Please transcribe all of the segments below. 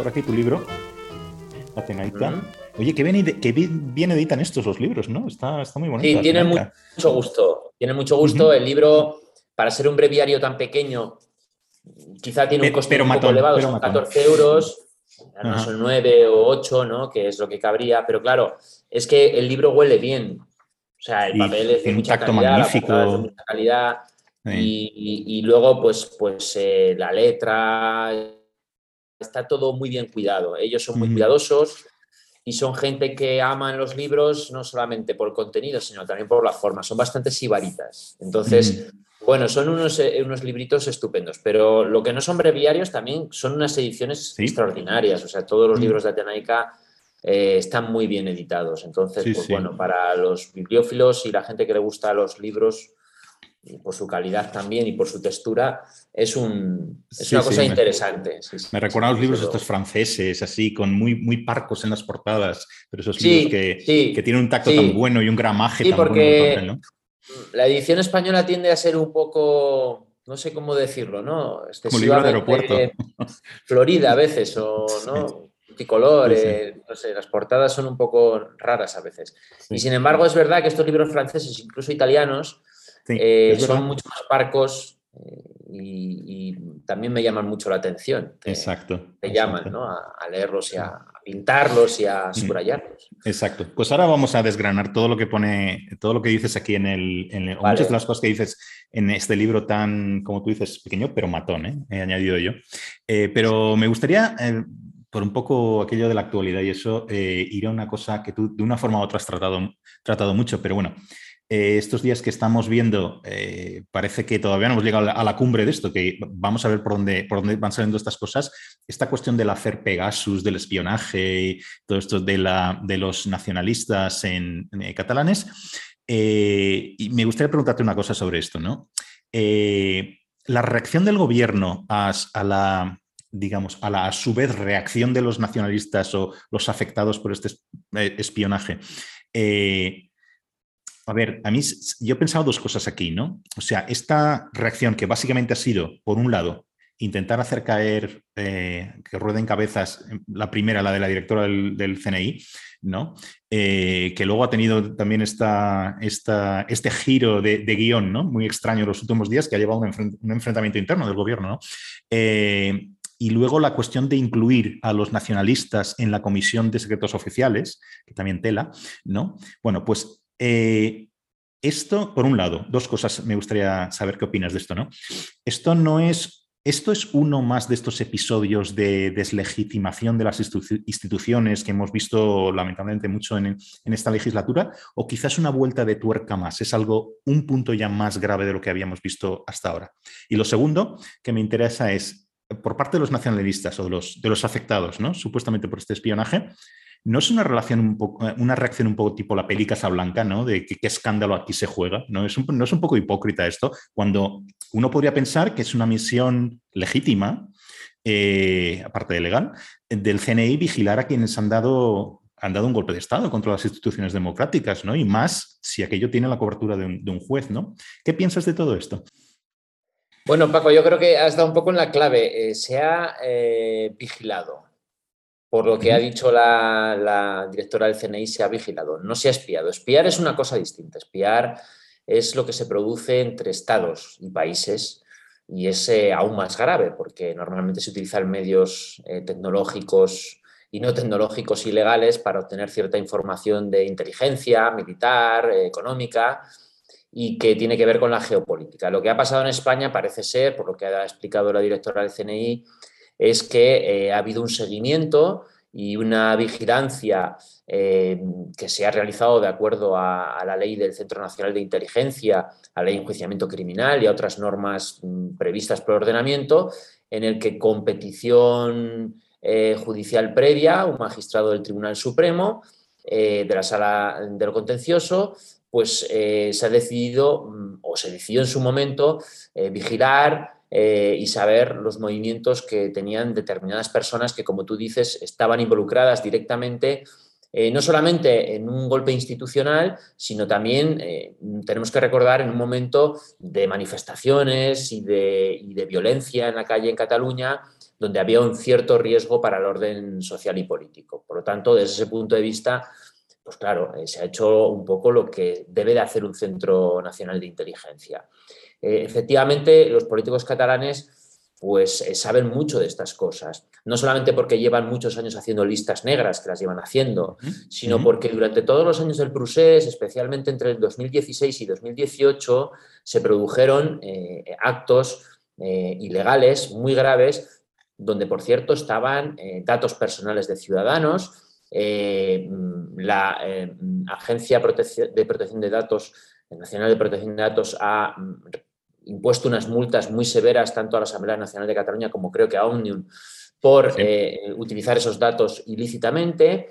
por aquí tu libro, Atenaita. Oye, qué bien, qué bien, editan estos los libros, ¿no? Está, está muy bonito. Sí, tienen mucho gusto. Tienen mucho gusto. El libro, para ser un breviario tan pequeño, quizá tiene un coste un poco elevado, son 14 euros, no son 9 o 8, ¿no? Que es lo que cabría, pero claro, es que el libro huele bien. O sea, el papel es de mucha calidad, magnífico. de mucha calidad. Y, luego, pues, pues eh, la letra, está todo muy bien cuidado. Ellos son muy cuidadosos y son gente que aman los libros no solamente por el contenido, sino también por la forma. Son bastante sibaritas. Entonces, bueno, son unos, eh, unos libritos estupendos, pero lo que no son breviarios también son unas ediciones extraordinarias. O sea, todos los libros de Atenaica eh, están muy bien editados. Entonces, pues bueno, para los bibliófilos y la gente que le gusta los libros, y por su calidad también y por su textura, es, un, es una cosa interesante. me recuerdan los libros estos franceses, así, con muy, muy parcos en las portadas, pero esos libros que, que, tienen un tacto tan bueno y un gramaje tan porque bueno. La edición española tiende a ser un poco, no sé cómo decirlo, ¿no? Como libro de aeropuerto. Florida a veces, o no multicolor, eh, no sé, las portadas son un poco raras a veces. Y sin embargo es verdad que estos libros franceses, incluso italianos, eh, son mucho más parcos eh, y, también me llaman mucho la atención. exacto. Te llaman ¿no? a, leerlos y a, pintarlos y a mm. subrayarlos. Exacto. Pues ahora vamos a desgranar todo lo que pone, todo lo que dices aquí en el, muchas de las cosas que dices en este libro tan, como tú dices, pequeño, pero matón, ¿eh? he añadido yo. pero me gustaría por un poco aquello de la actualidad y eso, ir a una cosa que tú de una forma u otra has tratado, tratado mucho, pero bueno, eh, estos días que estamos viendo, eh, parece que todavía no hemos llegado a la, cumbre de esto, que vamos a ver por dónde, por dónde van saliendo estas cosas. Esta cuestión del hacer Pegasus, del espionaje, todo esto de, la, de los nacionalistas en, eh, catalanes. y me gustaría preguntarte una cosa sobre esto, ¿no? la reacción del gobierno a, la, digamos, a la a su vez reacción de los nacionalistas o los afectados por este espionaje. A ver, a mí yo he pensado dos cosas aquí, ¿no? O sea, esta reacción que básicamente ha sido, por un lado, intentar hacer caer, eh, que rueden cabezas, em, la primera, la de la directora del, CNI, ¿no? Eh, que luego ha tenido también esta, este giro de, guion, ¿no? Muy extraño los últimos días, que ha llevado un, un enfrentamiento interno del gobierno, ¿no? Eh, y luego la cuestión de incluir a los nacionalistas en la comisión de secretos oficiales, que también tela, ¿no? Bueno, pues eh, esto, por un lado, dos cosas me gustaría saber qué opinas de esto, ¿no? Esto no es, esto es uno más de estos episodios de deslegitimación de las instituciones que hemos visto lamentablemente mucho en, esta legislatura, o quizás una vuelta de tuerca más, es algo, un punto ya más grave de lo que habíamos visto hasta ahora. Y lo segundo que me interesa es, por parte de los nacionalistas o de los, de los afectados, ¿no? Supuestamente por este espionaje, ¿No es una, relación un poco, eh, una reacción un poco tipo la peli Casablanca, ¿no? De qué escándalo aquí se juega, ¿no? Es un, ¿No es un poco hipócrita esto? Cuando uno podría pensar que es una misión legítima, eh, aparte de legal, del CNI vigilar a quienes han dado, han dado un golpe de Estado contra las instituciones democráticas, ¿no? Y más si aquello tiene la cobertura de un, juez, ¿no? ¿Qué piensas de todo esto? Bueno, Paco, yo creo que has dado un poco en la clave. Eh, se ha vigilado por lo que ha dicho la, directora del CNI, se ha vigilado, no se ha espiado. Espiar es una cosa distinta. Espiar es lo que se produce entre estados y países y es eh, aún más grave porque normalmente se utilizan medios eh, tecnológicos y no tecnológicos ilegales para obtener cierta información de inteligencia, militar, eh, económica y que tiene que ver con la geopolítica. Lo que ha pasado en España parece ser, por lo que ha explicado la directora del CNI, es que eh, ha habido un seguimiento y una vigilancia eh, que se ha realizado de acuerdo a, la ley del Centro Nacional de Inteligencia, a la ley de enjuiciamiento criminal y a otras normas mm, previstas por ordenamiento, en el que con petición eh, judicial previa, un magistrado del Tribunal Supremo, de la Sala de lo Contencioso, pues se ha decidido, mm, o se decidió en su momento, vigilar eh, y saber los movimientos que tenían determinadas personas que, como tú dices, estaban involucradas directamente eh, no solamente en un golpe institucional, sino también eh, tenemos que recordar en un momento de manifestaciones y de, violencia en la calle en Cataluña, donde había un cierto riesgo para el orden social y político. Por lo tanto, desde ese punto de vista, pues claro, eh, se ha hecho un poco lo que debe de hacer un Centro Nacional de Inteligencia. Eh, efectivamente, los políticos catalanes pues eh, saben mucho de estas cosas. No solamente porque llevan muchos años haciendo listas negras, que las llevan haciendo, sino porque durante todos los años del procés, especialmente entre el 2016 y 2018, se produjeron actos ilegales muy graves donde por cierto estaban datos personales de ciudadanos, eh, la eh, Agencia de Protección de Datos, Nacional de Protección de Datos, ha mm, impuesto unas multas muy severas tanto a la Asamblea Nacional de Cataluña como creo que a Omnium por utilizar esos datos ilícitamente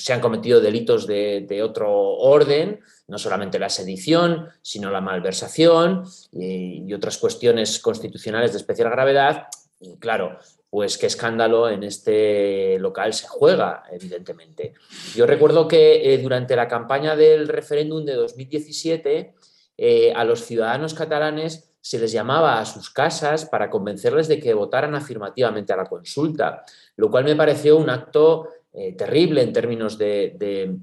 se han cometido delitos de, otro orden, no solamente la sedición, sino la malversación y, otras cuestiones constitucionales de especial gravedad. Y claro, pues qué escándalo en este local se juega, evidentemente. Yo recuerdo que eh, durante la campaña del referéndum de 2017, eh, a los ciudadanos catalanes se les llamaba a sus casas para convencerles de que votaran afirmativamente a la consulta, lo cual me pareció un acto eh, terrible en términos de,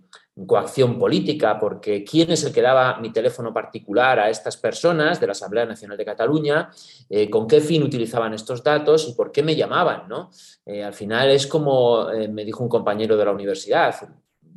coacción política, porque ¿quién es el que daba mi teléfono particular a estas personas de la Asamblea Nacional de Cataluña? Eh, ¿Con qué fin utilizaban estos datos y por qué me llamaban? ¿no? Eh, al final es como me dijo un compañero de la universidad,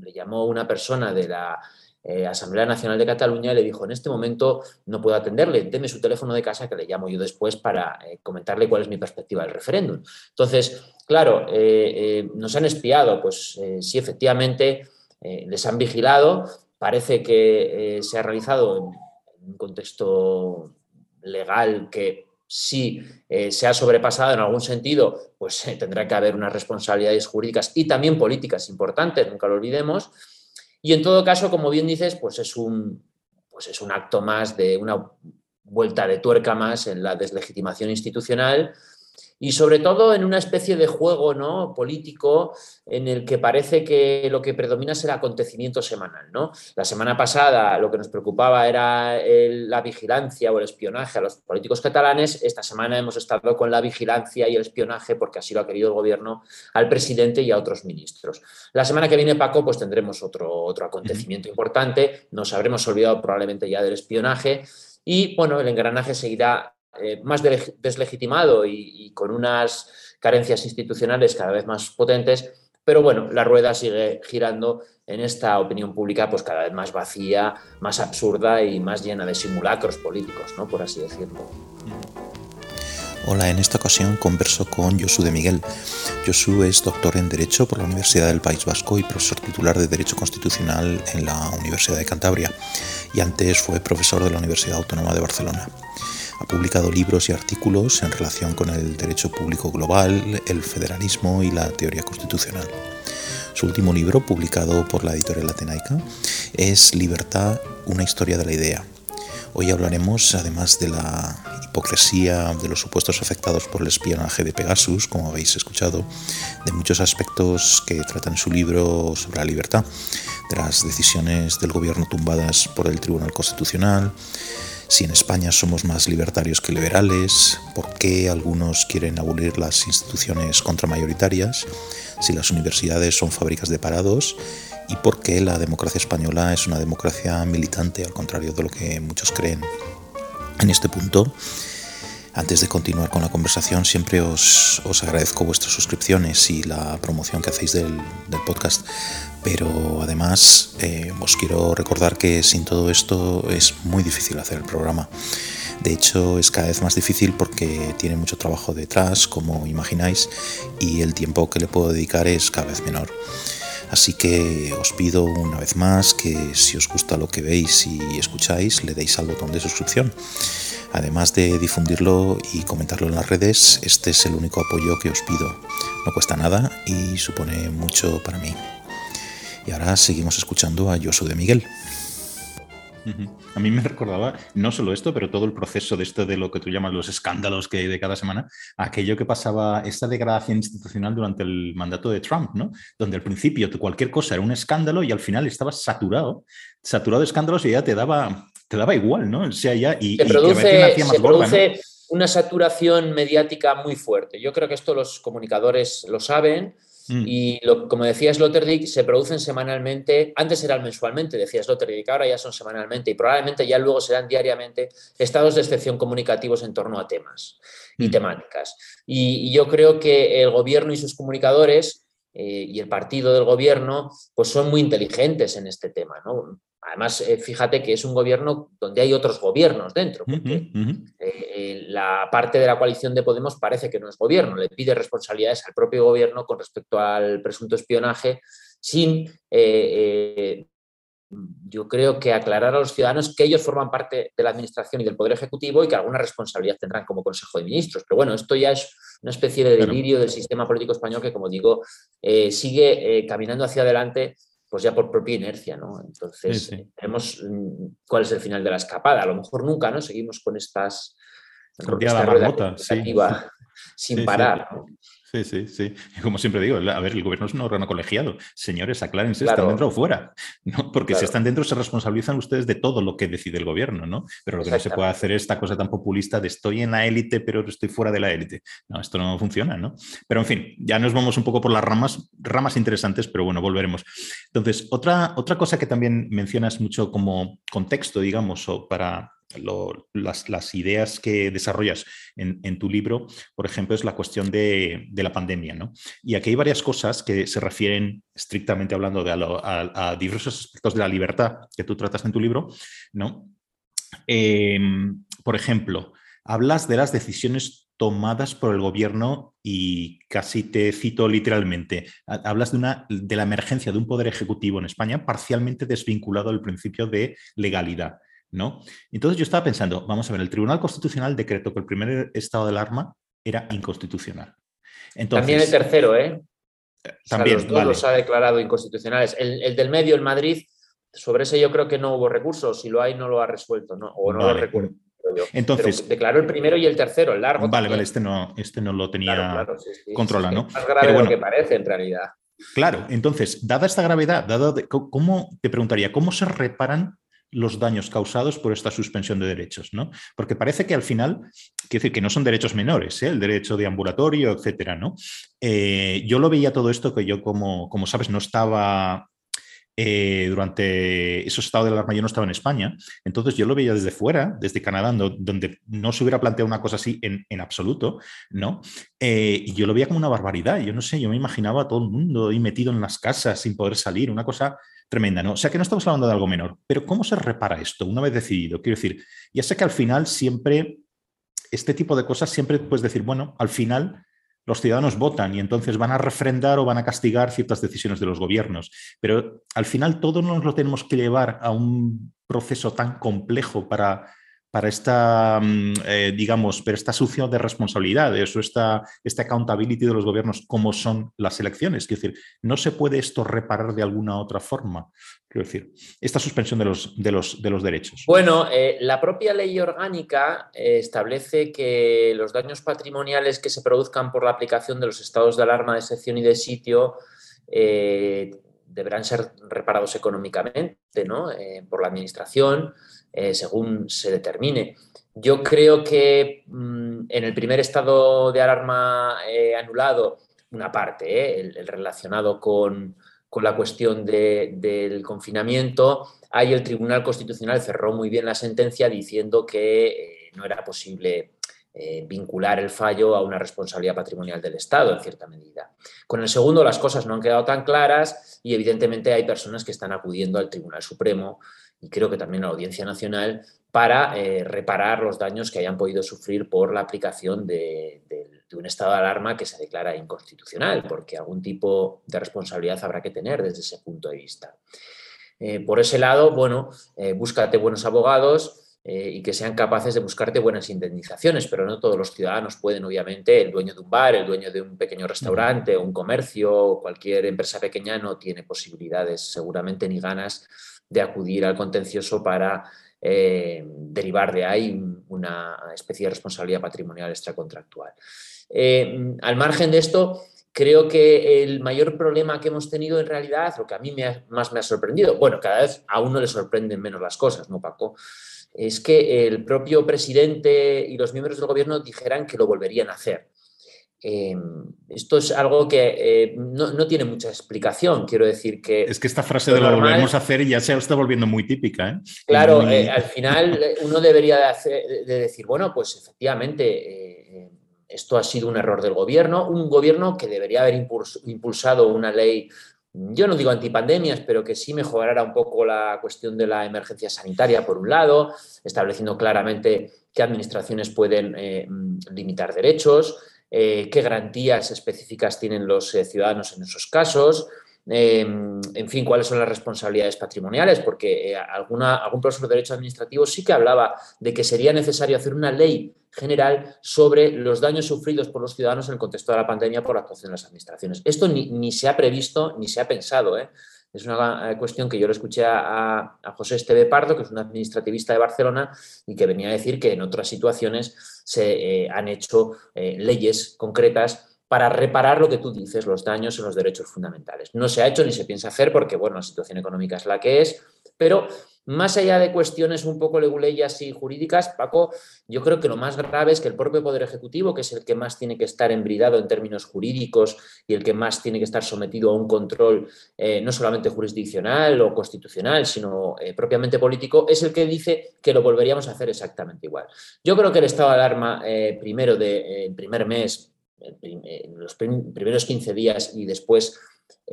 le llamó una persona de la eh, Asamblea Nacional de Cataluña y le dijo, en este momento no puedo atenderle, deme su teléfono de casa que le llamo yo después para eh, comentarle cuál es mi perspectiva del referéndum. Entonces, claro, eh, nos han espiado, pues sí, efectivamente, les han vigilado, parece que se ha realizado en un contexto legal que si se ha sobrepasado en algún sentido, pues tendrá que haber unas responsabilidades jurídicas y también políticas importantes, nunca lo olvidemos. Y en todo caso, como bien dices, pues es un, pues es un acto más de una vuelta de tuerca más en la deslegitimación institucional y sobre todo en una especie de juego ¿no? político en el que parece que lo que predomina es el acontecimiento semanal. ¿no? La semana pasada lo que nos preocupaba era la vigilancia o el espionaje a los políticos catalanes. Esta semana hemos estado con la vigilancia y el espionaje, porque así lo ha querido el gobierno, al presidente y a otros ministros. La semana que viene, Paco, pues tendremos otro, otro acontecimiento importante. Nos habremos olvidado probablemente ya del espionaje. Y bueno, el engranaje seguirá eh, más deslegitimado y, con unas carencias institucionales cada vez más potentes, pero bueno, la rueda sigue girando en esta opinión pública pues cada vez más vacía, más absurda y más llena de simulacros políticos, ¿no? por así decirlo. Hola, en esta ocasión converso con Josu de Miguel. Josu es doctor en Derecho por la Universidad del País Vasco y profesor titular de Derecho Constitucional en la Universidad de Cantabria y antes fue profesor de la Universidad Autónoma de Barcelona. Ha publicado libros y artículos en relación con el derecho público global, el federalismo y la teoría constitucional. Su último libro, publicado por la editorial Atenaica, es Libertad, una historia de la idea. Hoy hablaremos, además de la hipocresía de los supuestos afectados por el espionaje de Pegasus, como habéis escuchado, de muchos aspectos que tratan su libro sobre la libertad, de las decisiones del gobierno tumbadas por el Tribunal Constitucional, si en España somos más libertarios que liberales, por qué algunos quieren abolir las instituciones contramayoritarias, si las universidades son fábricas de parados y por qué la democracia española es una democracia militante, al contrario de lo que muchos creen. En este punto, antes de continuar con la conversación, siempre os, agradezco vuestras suscripciones y la promoción que hacéis del, podcast, pero además eh, os quiero recordar que sin todo esto es muy difícil hacer el programa. De hecho, es cada vez más difícil porque tiene mucho trabajo detrás, como imagináis, y el tiempo que le puedo dedicar es cada vez menor. Así que os pido una vez más que si os gusta lo que veis y escucháis, le deis al botón de suscripción. Además de difundirlo y comentarlo en las redes, este es el único apoyo que os pido. No cuesta nada y supone mucho para mí. Y ahora seguimos escuchando a Josu de Miguel. A mí me recordaba no solo esto, pero todo el proceso de esto de lo que tú llamas los escándalos que hay de cada semana, aquello que pasaba, esta degradación institucional durante el mandato de Trump, ¿no? Donde al principio cualquier cosa era un escándalo y al final estabas saturado, saturado de escándalos y ya te daba, te daba igual, ¿no? O sea, ya, y, se produce, una saturación mediática muy fuerte. Yo creo que esto los comunicadores lo saben. Mm. Y como decía Sloterdijk, se producen semanalmente, antes eran mensualmente, decía Sloterdijk, ahora ya son semanalmente y probablemente ya luego serán diariamente estados de excepción comunicativos en torno a temas y mm. temáticas. Y, yo creo que el gobierno y sus comunicadores eh, y el partido del gobierno pues son muy inteligentes en este tema. ¿no? Además, eh, fíjate que es un gobierno donde hay otros gobiernos dentro, porque eh, la parte de la coalición de Podemos parece que no es gobierno, le pide responsabilidades al propio gobierno con respecto al presunto espionaje, sin, eh, yo creo que aclarar a los ciudadanos que ellos forman parte de la administración y del Poder Ejecutivo y que alguna responsabilidad tendrán como Consejo de Ministros. Pero bueno, esto ya es una especie de delirio del sistema político español que, como digo, sigue caminando hacia adelante pues ya por propia inercia, ¿no? Entonces, vemos mm, cuál es el final de la escapada. A lo mejor nunca, ¿no? Seguimos con estas... esta rueda sin parar. ¿no? Sí, sí, sí. Como siempre digo, a ver, el gobierno es un órgano colegiado. Señores, aclárense, ¿están dentro o fuera? ¿no? Porque si están dentro se responsabilizan ustedes de todo lo que decide el gobierno, ¿no? Pero lo que no se puede hacer es esta cosa tan populista de estoy en la élite, pero estoy fuera de la élite. No, esto no funciona, ¿no? Pero en fin, ya nos vamos un poco por las ramas, ramas interesantes, pero bueno, volveremos. Entonces, otra, otra cosa que también mencionas mucho como contexto, digamos, o para las, ideas que desarrollas en, tu libro, por ejemplo, es la cuestión de, la pandemia. ¿no? Y aquí hay varias cosas que se refieren estrictamente hablando a, diversos aspectos de la libertad que tú tratas en tu libro. ¿no? Em, por ejemplo, hablas de las decisiones tomadas por el gobierno y casi te cito literalmente, hablas de, una, de la emergencia de un poder ejecutivo en España parcialmente desvinculado del principio de legalidad. ¿No? Entonces yo estaba pensando, vamos a ver, el Tribunal Constitucional decretó que el primer estado de alarma era inconstitucional. también el tercero, ¿eh? También, los dos los ha declarado inconstitucionales. El, del medio, el Madrid, sobre ese yo creo que no hubo recursos, si lo hay no lo ha resuelto, ¿no? O no lo recuerdo. Entonces, declaró el primero y el tercero, el largo. Vale, vale, este no, este no lo tenía controlado, ¿no? más grave de lo que parece en realidad. Claro, entonces, dada esta gravedad, dado ¿cómo te preguntaría, cómo se reparan los daños causados por esta suspensión de derechos, ¿no? Porque parece que al final, quiero decir que no son derechos menores, ¿eh? el derecho de ambulatorio, etcétera, ¿no? Eh, yo lo veía todo esto que yo, como, como sabes, no estaba eh, durante esos estados de alarma, yo no estaba en España, entonces yo lo veía desde fuera, desde Canadá, donde no se hubiera planteado una cosa así en, en absoluto, ¿no? y yo lo veía como una barbaridad, yo no sé, yo me imaginaba a todo el mundo ahí metido en las casas sin poder salir, una cosa tremenda, ¿no? O sea que no estamos hablando de algo menor, pero ¿cómo se repara esto una vez decidido? Quiero decir, ya sé que al final siempre, este tipo de cosas siempre puedes decir, bueno, al final los ciudadanos votan y entonces van a refrendar o van a castigar ciertas decisiones de los gobiernos, pero al final todo nos lo tenemos que llevar a un proceso tan complejo para para esta, mm, eh, digamos, pero esta succión de responsabilidades o esta, esta accountability de los gobiernos como son las elecciones. Quiero decir, ¿no se puede esto reparar de alguna otra forma? Quiero decir, esta suspensión de los, de los, de los derechos. Bueno, eh, la propia ley orgánica eh, establece que los daños patrimoniales que se produzcan por la aplicación de los estados de alarma, de sección y de sitio deberán ser reparados económicamente ¿no? por la Administración eh, según se determine. Yo creo que mm, en el primer estado de alarma eh, anulado, una parte, eh, el, relacionado con, la cuestión del confinamiento, ahí el Tribunal Constitucional cerró muy bien la sentencia diciendo que no era posible vincular el fallo a una responsabilidad patrimonial del Estado, en cierta medida. Con el segundo las cosas no han quedado tan claras y evidentemente hay personas que están acudiendo al Tribunal Supremo y creo que también a la Audiencia Nacional para eh, reparar los daños que hayan podido sufrir por la aplicación de, un estado de alarma que se declara inconstitucional, porque algún tipo de responsabilidad habrá que tener desde ese punto de vista. Eh, por ese lado, bueno, eh, búscate buenos abogados y que sean capaces de buscarte buenas indemnizaciones, pero no todos los ciudadanos pueden, obviamente, el dueño de un bar, el dueño de un pequeño restaurante, un comercio, cualquier empresa pequeña no tiene posibilidades seguramente ni ganas de acudir al contencioso para eh, derivar de ahí una especie de responsabilidad patrimonial extracontractual. Eh, al margen de esto, creo que el mayor problema que hemos tenido en realidad, lo que a mí más me ha sorprendido, bueno, cada vez a uno le sorprenden menos las cosas, ¿no, Paco? Es que el propio presidente y los miembros del gobierno dijeran que lo volverían a hacer. Em, esto es algo que eh, no, tiene mucha explicación, quiero decir que... Es que esta frase de lo volvemos a hacer ya se está volviendo muy típica. ¿eh? Claro, eh, al final uno debería de, decir, bueno, pues efectivamente esto ha sido un error del gobierno, un gobierno que debería haber impulsado una ley, yo no digo antipandemias, pero que sí mejorara un poco la cuestión de la emergencia sanitaria, por un lado, estableciendo claramente qué administraciones pueden limitar derechos, eh, qué garantías específicas tienen los eh, ciudadanos en esos casos, em, en fin, cuáles son las responsabilidades patrimoniales, porque eh, alguna, algún profesor de Derecho Administrativo sí que hablaba de que sería necesario hacer una ley general sobre los daños sufridos por los ciudadanos en el contexto de la pandemia por la actuación de las administraciones. Esto ni, ni se ha previsto ni se ha pensado. ¿eh? Es una cuestión que yo le escuché a, José Esteve Pardo, que es un administrativista de Barcelona, y que venía a decir que en otras situaciones se eh, han hecho eh, leyes concretas para reparar lo que tú dices, los daños en los derechos fundamentales. No se ha hecho ni se piensa hacer porque, bueno, la situación económica es la que es, pero más allá de cuestiones un poco leguleyas y jurídicas, Paco, yo creo que lo más grave es que el propio Poder Ejecutivo, que es el que más tiene que estar embridado en términos jurídicos y el que más tiene que estar sometido a un control eh, no solamente jurisdiccional o constitucional, sino eh, propiamente político, es el que dice que lo volveríamos a hacer exactamente igual. Yo creo que el estado de alarma eh, primero del primer mes, en los primeros 15 días y después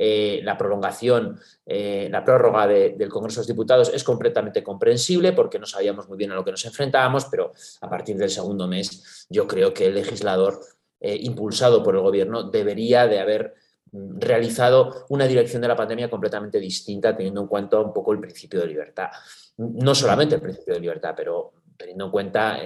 eh, la prolongación, eh, la prórroga del Congreso de los Diputados es completamente comprensible porque no sabíamos muy bien a lo que nos enfrentábamos, pero a partir del segundo mes yo creo que el legislador, eh, impulsado por el Gobierno, debería de haber mm, realizado una dirección de la pandemia completamente distinta, teniendo en cuenta un poco el principio de libertad. No solamente el principio de libertad, pero teniendo en cuenta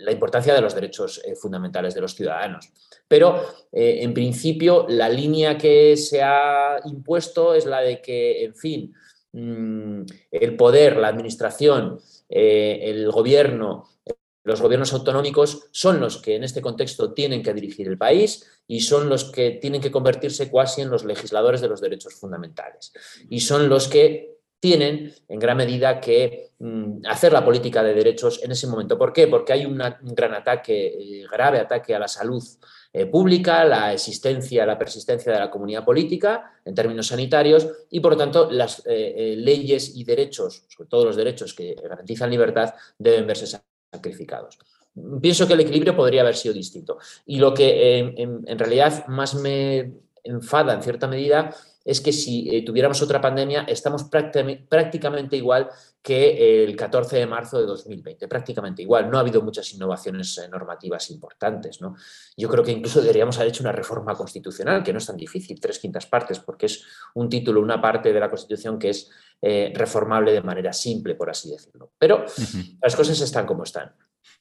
la importancia de los derechos eh, fundamentales de los ciudadanos. Pero, eh, en principio, la línea que se ha impuesto es la de que, en fin, mm, el poder, la administración, eh, el gobierno, los gobiernos autonómicos son los que en este contexto tienen que dirigir el país y son los que tienen que convertirse casi en los legisladores de los derechos fundamentales. Y son los que tienen en gran medida que mm, hacer la política de derechos en ese momento. ¿Por qué? Porque hay un gran ataque, eh, grave ataque a la salud eh, pública, la existencia, la persistencia de la comunidad política en términos sanitarios y, por lo tanto, las eh, leyes y derechos, sobre todo los derechos que garantizan libertad, deben verse sacrificados. Pienso que el equilibrio podría haber sido distinto. Y lo que en realidad más me enfada, en cierta medida, es que si eh, tuviéramos otra pandemia, estamos prácticamente igual que el 14 de marzo de 2020, prácticamente igual. No ha habido muchas innovaciones eh, normativas importantes. ¿no? Yo creo que incluso deberíamos haber hecho una reforma constitucional, que no es tan difícil, tres quintas partes, porque es un título, una parte de la Constitución que es eh, reformable de manera simple, por así decirlo. Pero las cosas están como están.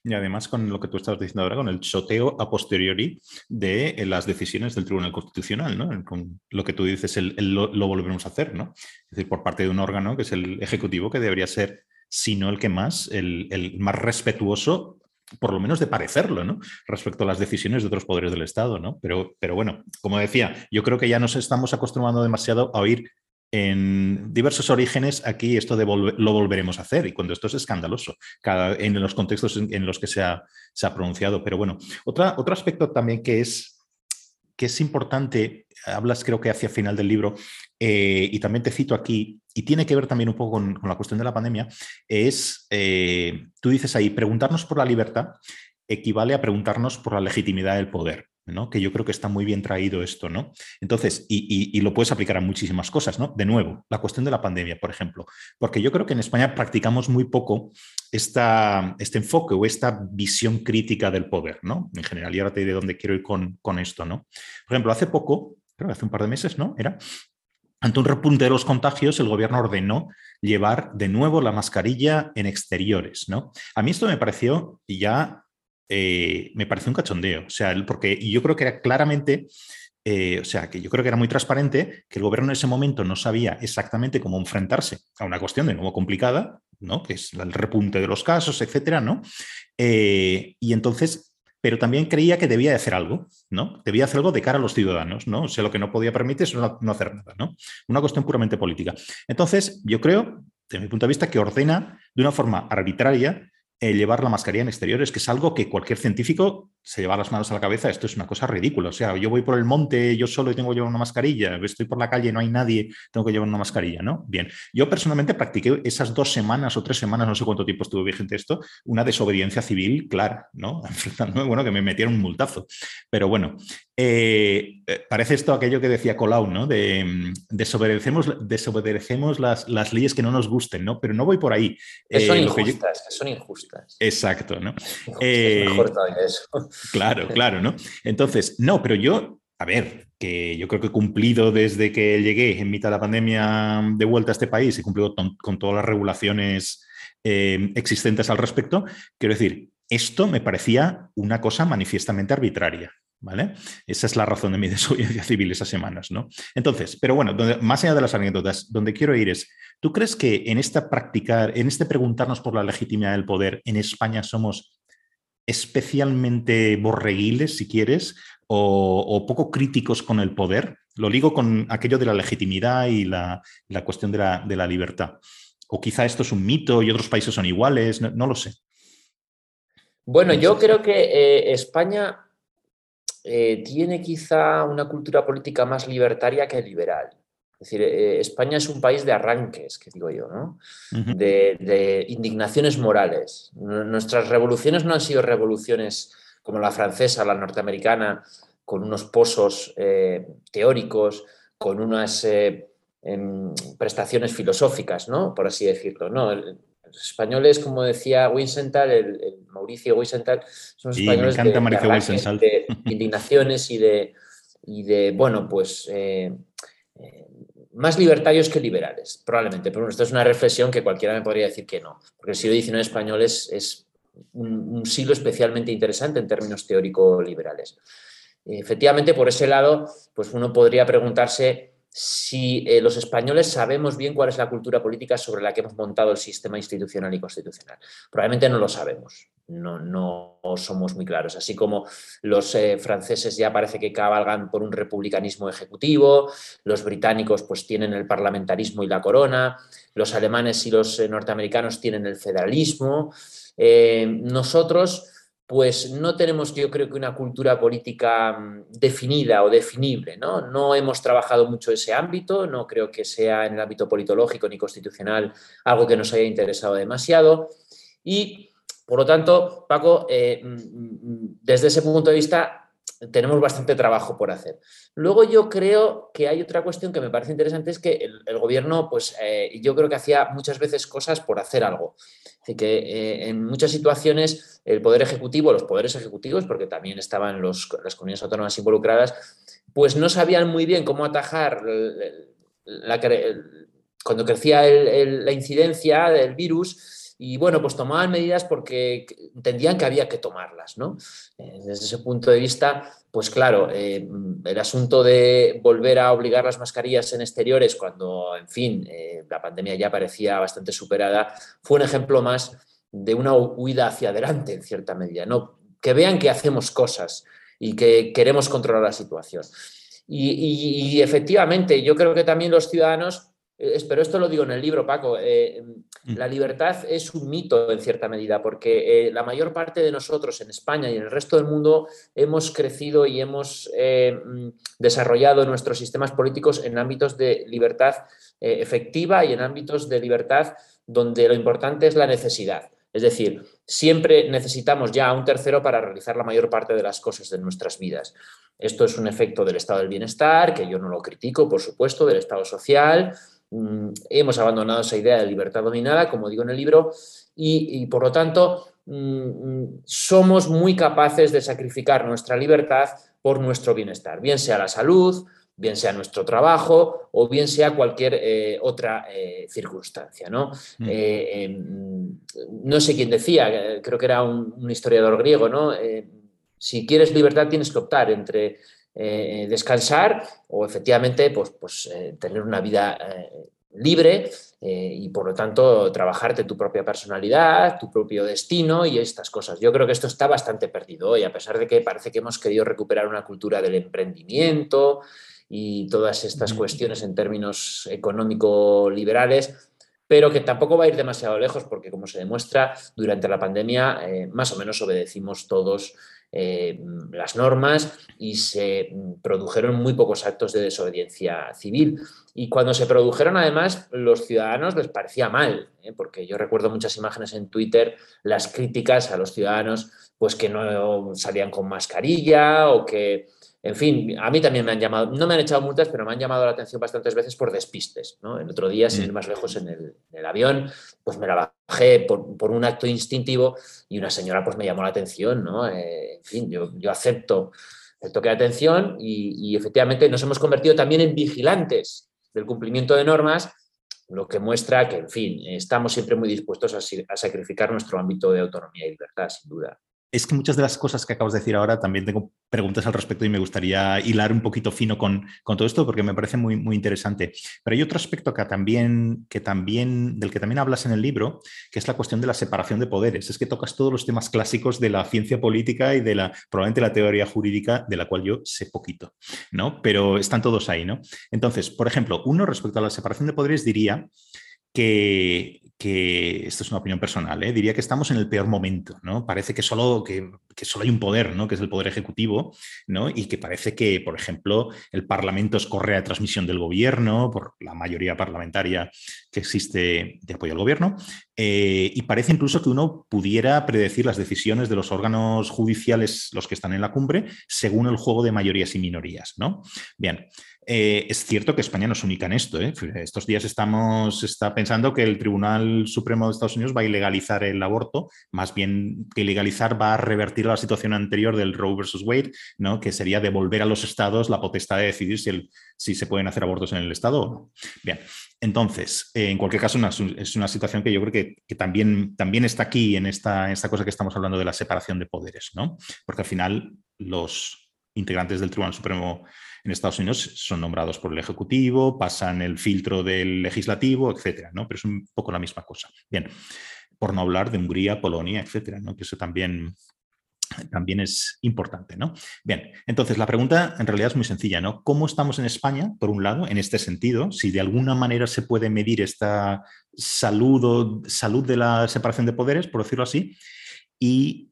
Y además con lo que tú estabas diciendo ahora, con el choteo a posteriori de eh, las decisiones del Tribunal Constitucional, ¿no? Con lo que tú dices, el, lo, volveremos a hacer, ¿no? Es decir, por parte de un órgano que es el Ejecutivo, que debería ser, si no el que más, el, más respetuoso por lo menos de parecerlo, ¿no? Respecto a las decisiones de otros poderes del Estado, ¿no? Pero, pero bueno, como decía, yo creo que ya nos estamos acostumbrando demasiado a oír en diversos orígenes, aquí esto de lo volveremos a hacer y cuando esto es escandaloso, cada, en los contextos en, los que se ha, se ha, pronunciado. Pero bueno, otra, otro aspecto también que es, que es importante, hablas creo que hacia final del libro, eh, y también te cito aquí, y tiene que ver también un poco con, la cuestión de la pandemia, es, eh, tú dices ahí, preguntarnos por la libertad equivale a preguntarnos por la legitimidad del poder que yo creo que está muy bien traído esto, ¿no? Entonces, y, lo puedes aplicar a muchísimas cosas, ¿no? De nuevo, la cuestión de la pandemia, por ejemplo, porque yo creo que en España practicamos muy poco este enfoque o esta visión crítica del poder, ¿no? En general, y ahora te diré dónde quiero ir con, con esto, ¿no? Por ejemplo, hace poco, creo que hace un par de meses, ¿no? Era, ante un repunte de los contagios, el gobierno ordenó llevar de nuevo la mascarilla en exteriores, ¿no? A mí esto me pareció ya eh, me parece un cachondeo. O sea, porque yo creo que era claramente, eh, o sea, que yo creo que era muy transparente que el gobierno en ese momento no sabía exactamente cómo enfrentarse a una cuestión de nuevo complicada, ¿no? Que es el repunte de los casos, etcétera, ¿no? Eh, y entonces pero también creía que debía de hacer algo, ¿no? Debía hacer algo de cara a los ciudadanos, ¿no? O sea, lo que no podía permitir es no, no hacer nada, ¿no? Una cuestión puramente política. Entonces, yo creo, desde mi punto de vista, que ordena de una forma arbitraria eh, llevar la mascarilla en exteriores, que es algo que cualquier científico se lleva las manos a la cabeza. Esto es una cosa ridícula. O sea, yo voy por el monte, yo solo tengo que llevar una mascarilla, estoy por la calle, no hay nadie, tengo que llevar una mascarilla, ¿no? Bien, yo personalmente practiqué esas dos semanas o tres semanas, no sé cuánto tiempo estuvo vigente esto, una desobediencia civil clara, ¿no? bueno, que me metieron un multazo. Pero bueno, eh, eh, parece esto aquello que decía Colau, ¿no? De mm, desobedecemos, desobedecemos las, las, leyes que no nos gusten, ¿no? Pero no voy por ahí. son injustas, son injustas. Exacto, ¿no? Eh, claro, claro, ¿no? Entonces, no, pero yo, a ver, que yo creo que he cumplido desde que llegué en mitad de la pandemia de vuelta a este país, he cumplido con, todas las regulaciones eh, existentes al respecto. Quiero decir, esto me parecía una cosa manifiestamente arbitraria. ¿Vale? Esa es la razón de mi desobediencia civil esas semanas, ¿no? Entonces, pero bueno, más allá de las anécdotas, donde quiero ir es, ¿tú crees que en esta practicar, en este preguntarnos por la legitimidad del poder, en España somos especialmente borreguiles, si quieres, o, poco críticos con el poder? Lo digo con aquello de la legitimidad y la, cuestión de la, libertad. O quizá esto es un mito y otros países son iguales, no, lo sé. Bueno, yo creo que eh, España eh, tiene quizá una cultura política más libertaria que liberal. Es decir, eh, España es un país de arranques, que digo yo, ¿no? de, indignaciones morales. Nuestras revoluciones no han sido revoluciones como la francesa, la norteamericana, con unos pozos eh, teóricos, con unas em, prestaciones filosóficas, ¿no? Por así decirlo. ¿no? Los españoles, como decía Wiesenthal, el, Mauricio Wiesenthal, son españoles de, indignaciones y de, y de bueno, pues eh, eh, más libertarios que liberales, probablemente. Pero bueno, esto es una reflexión que cualquiera me podría decir que no, porque el siglo XIX español es, un, siglo especialmente interesante en términos teórico-liberales. Efectivamente, por ese lado, pues uno podría preguntarse si eh, los españoles sabemos bien cuál es la cultura política sobre la que hemos montado el sistema institucional y constitucional. Probablemente no lo sabemos, no, no somos muy claros. Así como los eh, franceses ya parece que cabalgan por un republicanismo ejecutivo, los británicos pues tienen el parlamentarismo y la corona, los alemanes y los eh, norteamericanos tienen el federalismo. nosotros pues no tenemos yo creo que una cultura política mm, definida o definible, ¿no? No hemos trabajado mucho ese ámbito, no creo que sea en el ámbito politológico ni constitucional algo que nos haya interesado demasiado y, por lo tanto, Paco, eh, mm, mm, desde ese punto de vista tenemos bastante trabajo por hacer. Luego yo creo que hay otra cuestión que me parece interesante, es que el, gobierno, pues eh, yo creo que hacía muchas veces cosas por hacer algo. Así que eh, en muchas situaciones el poder ejecutivo, los poderes ejecutivos, porque también estaban las comunidades autónomas involucradas, pues no sabían muy bien cómo atajar cuando crecía la incidencia del virus y bueno, pues tomaban medidas porque entendían que había que tomarlas, ¿no? Eh, desde ese punto de vista, pues claro, eh, el asunto de volver a obligar las mascarillas en exteriores cuando, en fin, eh, la pandemia ya parecía bastante superada, fue un ejemplo más de una huida hacia adelante, en cierta medida, ¿no? Que vean que hacemos cosas y que queremos controlar la situación. y efectivamente, yo creo que también los ciudadanos pero esto lo digo en el libro, Paco, eh, mm. la libertad es un mito en cierta medida, porque eh, la mayor parte de nosotros en España y en el resto del mundo hemos crecido y hemos mm, desarrollado nuestros sistemas políticos en ámbitos de libertad efectiva y en ámbitos de libertad donde lo importante es la necesidad. Es decir, siempre necesitamos ya a un tercero para realizar la mayor parte de las cosas de nuestras vidas. Esto es un efecto del estado del bienestar, que yo no lo critico, por supuesto, del estado social, Mm, hemos abandonado esa idea de libertad dominada, como digo en el libro, y, por lo tanto mm, mm, somos muy capaces de sacrificar nuestra libertad por nuestro bienestar, bien sea la salud, bien sea nuestro trabajo o bien sea cualquier eh, otra eh, circunstancia. ¿no? Eh, em, no sé quién decía, creo que era un, un historiador griego, ¿no? si quieres libertad tienes que optar entre eh, descansar o efectivamente pues, pues, eh, tener una vida eh, libre y por lo tanto trabajarte tu propia personalidad, tu propio destino y estas cosas. Yo creo que esto está bastante perdido hoy, a pesar de que parece que hemos querido recuperar una cultura del emprendimiento y todas estas cuestiones en términos económico-liberales, pero que tampoco va a ir demasiado lejos porque, como se demuestra, durante la pandemia más o menos obedecimos todos eh, las normas y se produjeron muy pocos actos de desobediencia civil. Y cuando se produjeron, además, los ciudadanos les parecía mal, ¿eh? porque yo recuerdo muchas imágenes en Twitter, las críticas a los ciudadanos, pues que no salían con mascarilla o que en fin, a mí también me han llamado, no me han echado multas, pero me han llamado la atención bastantes veces por despistes. ¿no? El otro día, sin ir mm. más lejos en el, avión, pues me la bajé por, un acto instintivo y una señora pues me llamó la atención. ¿no? Eh, en fin, yo, yo, acepto el toque de atención y, efectivamente nos hemos convertido también en vigilantes del cumplimiento de normas, lo que muestra que, en fin, estamos siempre muy dispuestos a sacrificar nuestro ámbito de autonomía y libertad, sin duda es que muchas de las cosas que acabas de decir ahora también tengo preguntas al respecto y me gustaría hilar un poquito fino con, todo esto porque me parece muy, muy interesante. Pero hay otro aspecto que también, que también, del que también hablas en el libro, que es la cuestión de la separación de poderes. Es que tocas todos los temas clásicos de la ciencia política y de la, probablemente la teoría jurídica, de la cual yo sé poquito, ¿no? Pero están todos ahí, ¿no? Entonces, por ejemplo, uno respecto a la separación de poderes diría que, esto es una opinión personal, ¿eh? diría que estamos en el peor momento, ¿no? Parece que solo, que, solo hay un poder, ¿no? Que es el poder ejecutivo, ¿no? Y que parece que, por ejemplo, el Parlamento es correa de transmisión del gobierno por la mayoría parlamentaria que existe de apoyo al gobierno. Eh, y parece incluso que uno pudiera predecir las decisiones de los órganos judiciales, los que están en la cumbre, según el juego de mayorías y minorías, ¿no? Bien, eh, es cierto que España no es única en esto. ¿eh? Estos días estamos está pensando que el Tribunal Supremo de Estados Unidos va a ilegalizar el aborto, más bien que ilegalizar va a revertir la situación anterior del Roe versus Wade, ¿no? que sería devolver a los estados la potestad de decidir si, si se pueden hacer abortos en el estado o no. Bien, entonces, eh, en cualquier caso, es una situación que yo creo que, también, también está aquí en esta, esta cosa que estamos hablando de la separación de poderes, ¿no? porque al final los integrantes del Tribunal Supremo en Estados Unidos son nombrados por el Ejecutivo, pasan el filtro del Legislativo, etcétera, ¿no? Pero es un poco la misma cosa. Bien, por no hablar de Hungría, Polonia, etcétera, ¿no? Que eso también, también es importante, ¿no? Bien, entonces la pregunta en realidad es muy sencilla, ¿no? ¿Cómo estamos en España, por un lado, en este sentido? Si de alguna manera se puede medir esta salud, salud de la separación de poderes, por decirlo así, y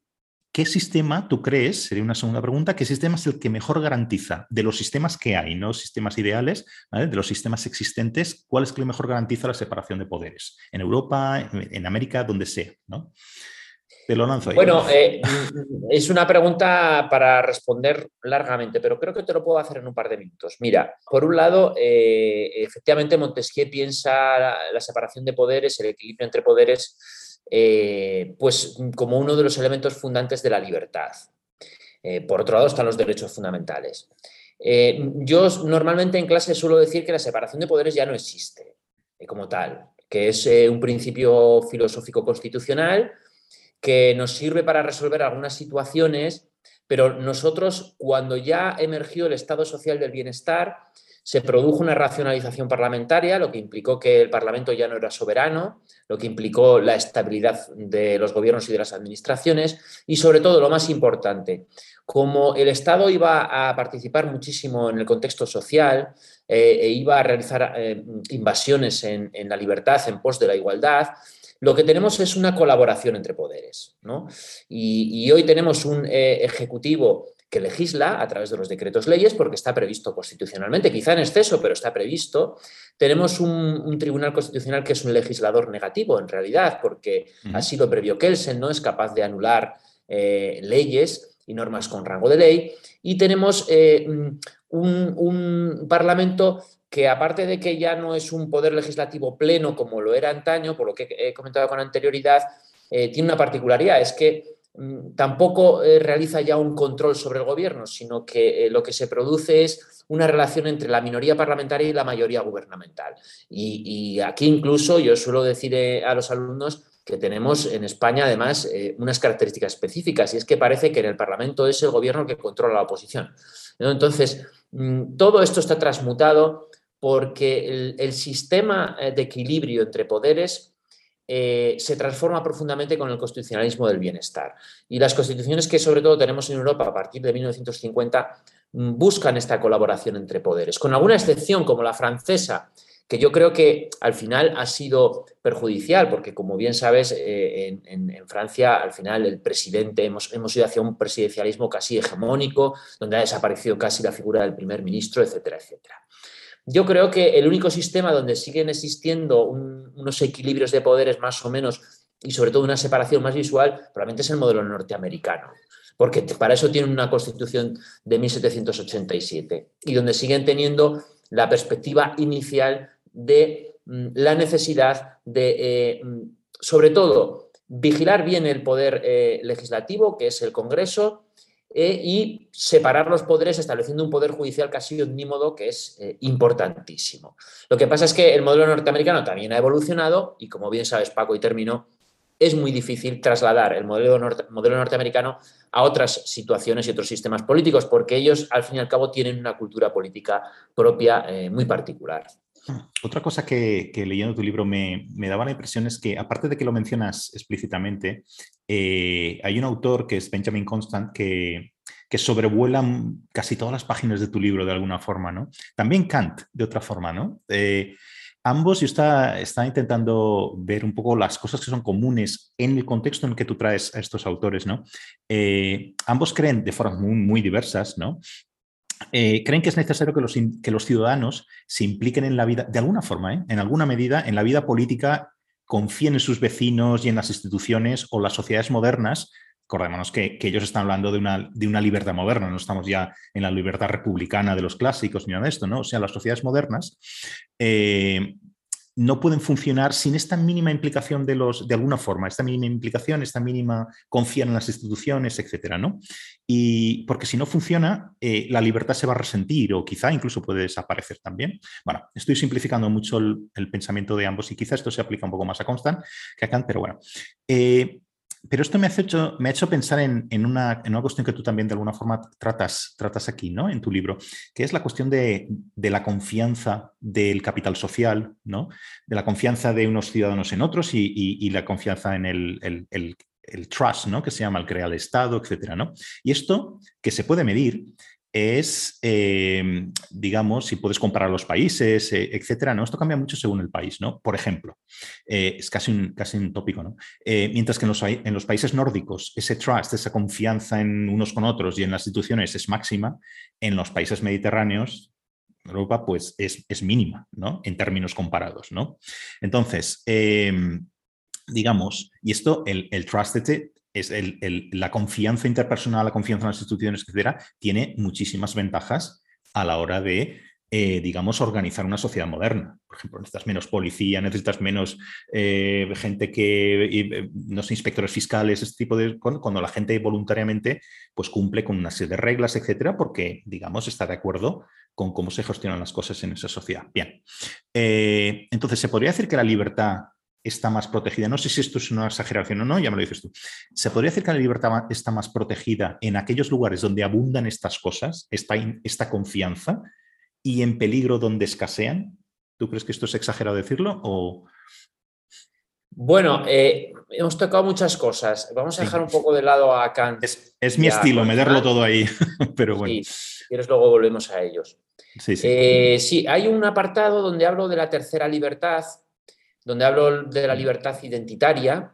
¿Qué sistema tú crees, sería una segunda pregunta, qué sistema es el que mejor garantiza de los sistemas que hay, no sistemas ideales, de los sistemas existentes, cuál es el que mejor garantiza la separación de poderes? En Europa, en América, donde sea, ¿no? Te lo lanzo ahí. Bueno, eh, es una pregunta para responder largamente, pero creo que te lo puedo hacer en un par de minutos. Mira, por un lado, eh, efectivamente Montesquieu piensa la separación de poderes, el equilibrio entre poderes eh, pues como uno de los elementos fundantes de la libertad. Eh, por otro lado están los derechos fundamentales. Eh, yo normalmente en clase suelo decir que la separación de poderes ya no existe como tal, que es un principio filosófico constitucional que nos sirve para resolver algunas situaciones, pero nosotros cuando ya emergió el Estado social del bienestar, se produjo una racionalización parlamentaria, lo que implicó que el Parlamento ya no era soberano, lo que implicó la estabilidad de los gobiernos y de las administraciones y sobre todo lo más importante, como el Estado iba a participar muchísimo en el contexto social eh, e iba a realizar eh, invasiones en, la libertad en pos de la igualdad, lo que tenemos es una colaboración entre poderes. Y, hoy tenemos un eh, Ejecutivo que legisla a través de los decretos leyes porque está previsto constitucionalmente, quizá en exceso, pero está previsto. Tenemos un, tribunal constitucional que es un legislador negativo en realidad, porque así lo previó Kelsen, no es capaz de anular eh, leyes y normas con rango de ley. Y tenemos eh, un, parlamento que aparte de que ya no es un poder legislativo pleno como lo era antaño, por lo que he comentado con anterioridad, eh, tiene una particularidad, es que tampoco eh, realiza ya un control sobre el gobierno, sino que eh, lo que se produce es una relación entre la minoría parlamentaria y la mayoría gubernamental. Y, aquí incluso yo suelo decir eh, a los alumnos que tenemos en España además unas características específicas y es que parece que en el Parlamento es el gobierno que controla la oposición. Entonces, mm, todo esto está transmutado porque el, sistema de equilibrio entre poderes se transforma profundamente con el constitucionalismo del bienestar. Y las constituciones que sobre todo tenemos en Europa a partir de 1950 mm, buscan esta colaboración entre poderes, con alguna excepción como la francesa, que yo creo que al final ha sido perjudicial, porque como bien sabes, eh, en, Francia al final el presidente, hemos, hemos ido hacia un presidencialismo casi hegemónico, donde ha desaparecido casi la figura del primer ministro, etcétera, etcétera. Yo creo que el único sistema donde siguen existiendo unos equilibrios de poderes más o menos y sobre todo una separación más visual, probablemente es el modelo norteamericano porque para eso tienen una constitución de 1787 y donde siguen teniendo la perspectiva inicial de mm, la necesidad de, eh, mm, sobre todo, vigilar bien el poder eh, legislativo, que es el Congreso, eh, y separar los poderes estableciendo un poder judicial casi omnímodo que es importantísimo. Lo que pasa es que el modelo norteamericano también ha evolucionado y como bien sabes Paco y termino, es muy difícil trasladar el modelo, modelo norteamericano a otras situaciones y otros sistemas políticos porque ellos al fin y al cabo tienen una cultura política propia muy particular. Otra cosa que, leyendo tu libro me, daba la impresión es que, aparte de que lo mencionas explícitamente, eh, hay un autor que es Benjamin Constant que, sobrevuela casi todas las páginas de tu libro de alguna forma, ¿no? También Kant, de otra forma, ¿no? Eh, ambos, yo está, intentando ver un poco las cosas que son comunes en el contexto en que tú traes a estos autores, ¿no? Eh, ambos creen de formas muy, muy diversas, ¿no? Creen que es necesario que los, que los, ciudadanos se impliquen en la vida, de alguna forma, en alguna medida, en la vida política, confíen en sus vecinos y en las instituciones o las sociedades modernas. Acordémonos que, ellos están hablando de una, de una, libertad moderna, no estamos ya en la libertad republicana de los clásicos ni nada de esto, ¿no? O sea, las sociedades modernas eh, no pueden funcionar sin esta mínima implicación de los, de alguna forma, esta mínima implicación, esta mínima confiar en las instituciones, etcétera, ¿no? Y porque si no funciona, eh, la libertad se va a resentir o quizá incluso puede desaparecer también. Bueno, estoy simplificando mucho el, pensamiento de ambos y quizá esto se aplica un poco más a Constant que a Kant, pero bueno. Eh, pero esto me ha hecho, pensar en, una, cuestión que tú también de alguna forma tratas, aquí, ¿no? En tu libro, que es la cuestión de, la confianza del capital social, ¿no? De la confianza de unos ciudadanos en otros y, la confianza en el, el, trust, ¿no? Que se llama el crear el Estado, etcétera, ¿no? Y esto que se puede medir es, em, digamos, si puedes comparar los países, eh, etcétera, ¿no? Esto cambia mucho según el país, ¿no? Por ejemplo, eh, es casi un, casi un tópico, ¿no? Eh, mientras que en los, países nórdicos ese trust, esa confianza en unos con otros y en las instituciones es máxima, en los países mediterráneos, Europa, pues es, es mínima, ¿no? En términos comparados, ¿no? Entonces, em, digamos, y esto, el, el trust es la confianza interpersonal, la confianza en las instituciones, etcétera, tiene muchísimas ventajas a la hora de, eh, digamos, organizar una sociedad moderna. Por ejemplo, necesitas menos policía, necesitas menos eh, gente que, eh, no sé, inspectores fiscales, este tipo de cuando, la gente voluntariamente pues cumple con una serie de reglas, etcétera, porque, digamos, está de acuerdo con cómo se gestionan las cosas en esa sociedad. Bien. entonces, se podría decir que la libertad está más protegida. No sé si esto es una exageración o no, ya me lo dices tú. ¿Se podría decir que la libertad está más protegida en aquellos lugares donde abundan estas cosas, esta, esta confianza, y en peligro donde escasean? ¿Tú crees que esto es exagerado decirlo o...? Bueno, eh, hemos tocado muchas cosas. Vamos a dejar un poco de lado a Kant. Es, mi estilo, meterlo todo ahí, pero bueno. Sí, quieres luego volvemos a ellos. Sí, sí. Eh, sí, hay un apartado donde hablo de la tercera libertad, donde hablo de la libertad identitaria,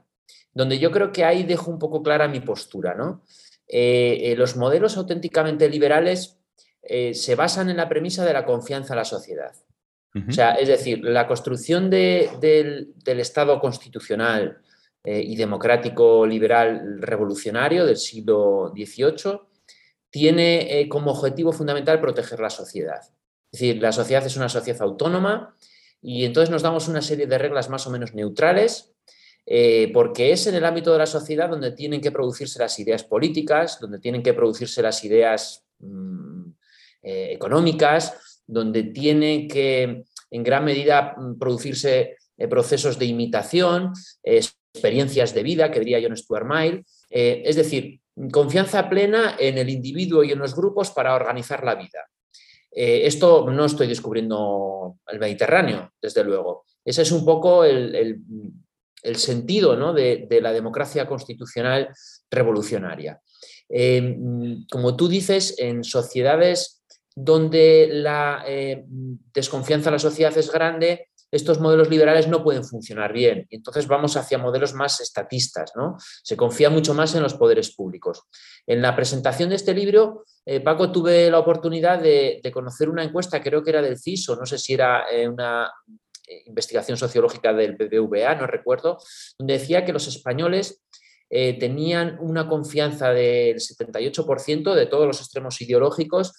donde yo creo que ahí dejo un poco clara mi postura. ¿no? Eh, eh, los modelos auténticamente liberales eh, se basan en la premisa de la confianza en la sociedad. O sea, es decir, la construcción del, Estado constitucional y democrático liberal revolucionario del siglo XVIII tiene como objetivo fundamental proteger la sociedad. Es decir, la sociedad es una sociedad autónoma y entonces nos damos una serie de reglas más o menos neutrales, eh, porque es en el ámbito de la sociedad donde tienen que producirse las ideas políticas, donde tienen que producirse las ideas mm, eh, económicas, donde tienen que en gran medida mm, producirse eh, procesos de imitación, experiencias de vida, que diría John Stuart Mill, es decir, confianza plena en el individuo y en los grupos para organizar la vida. Esto no estoy descubriendo el Mediterráneo, desde luego. Ese es un poco el, sentido de, la democracia constitucional revolucionaria. como tú dices, en sociedades donde la desconfianza en la sociedad es grande, estos modelos liberales no pueden funcionar bien. Entonces vamos hacia modelos más estatistas, ¿no? Se confía mucho más en los poderes públicos. En la presentación de este libro, eh, Paco, tuve la oportunidad de, conocer una encuesta, creo que era del CISO, no sé si era eh, una eh, investigación sociológica del BBVA, no recuerdo, donde decía que los españoles tenían una confianza del 78% de todos los extremos ideológicos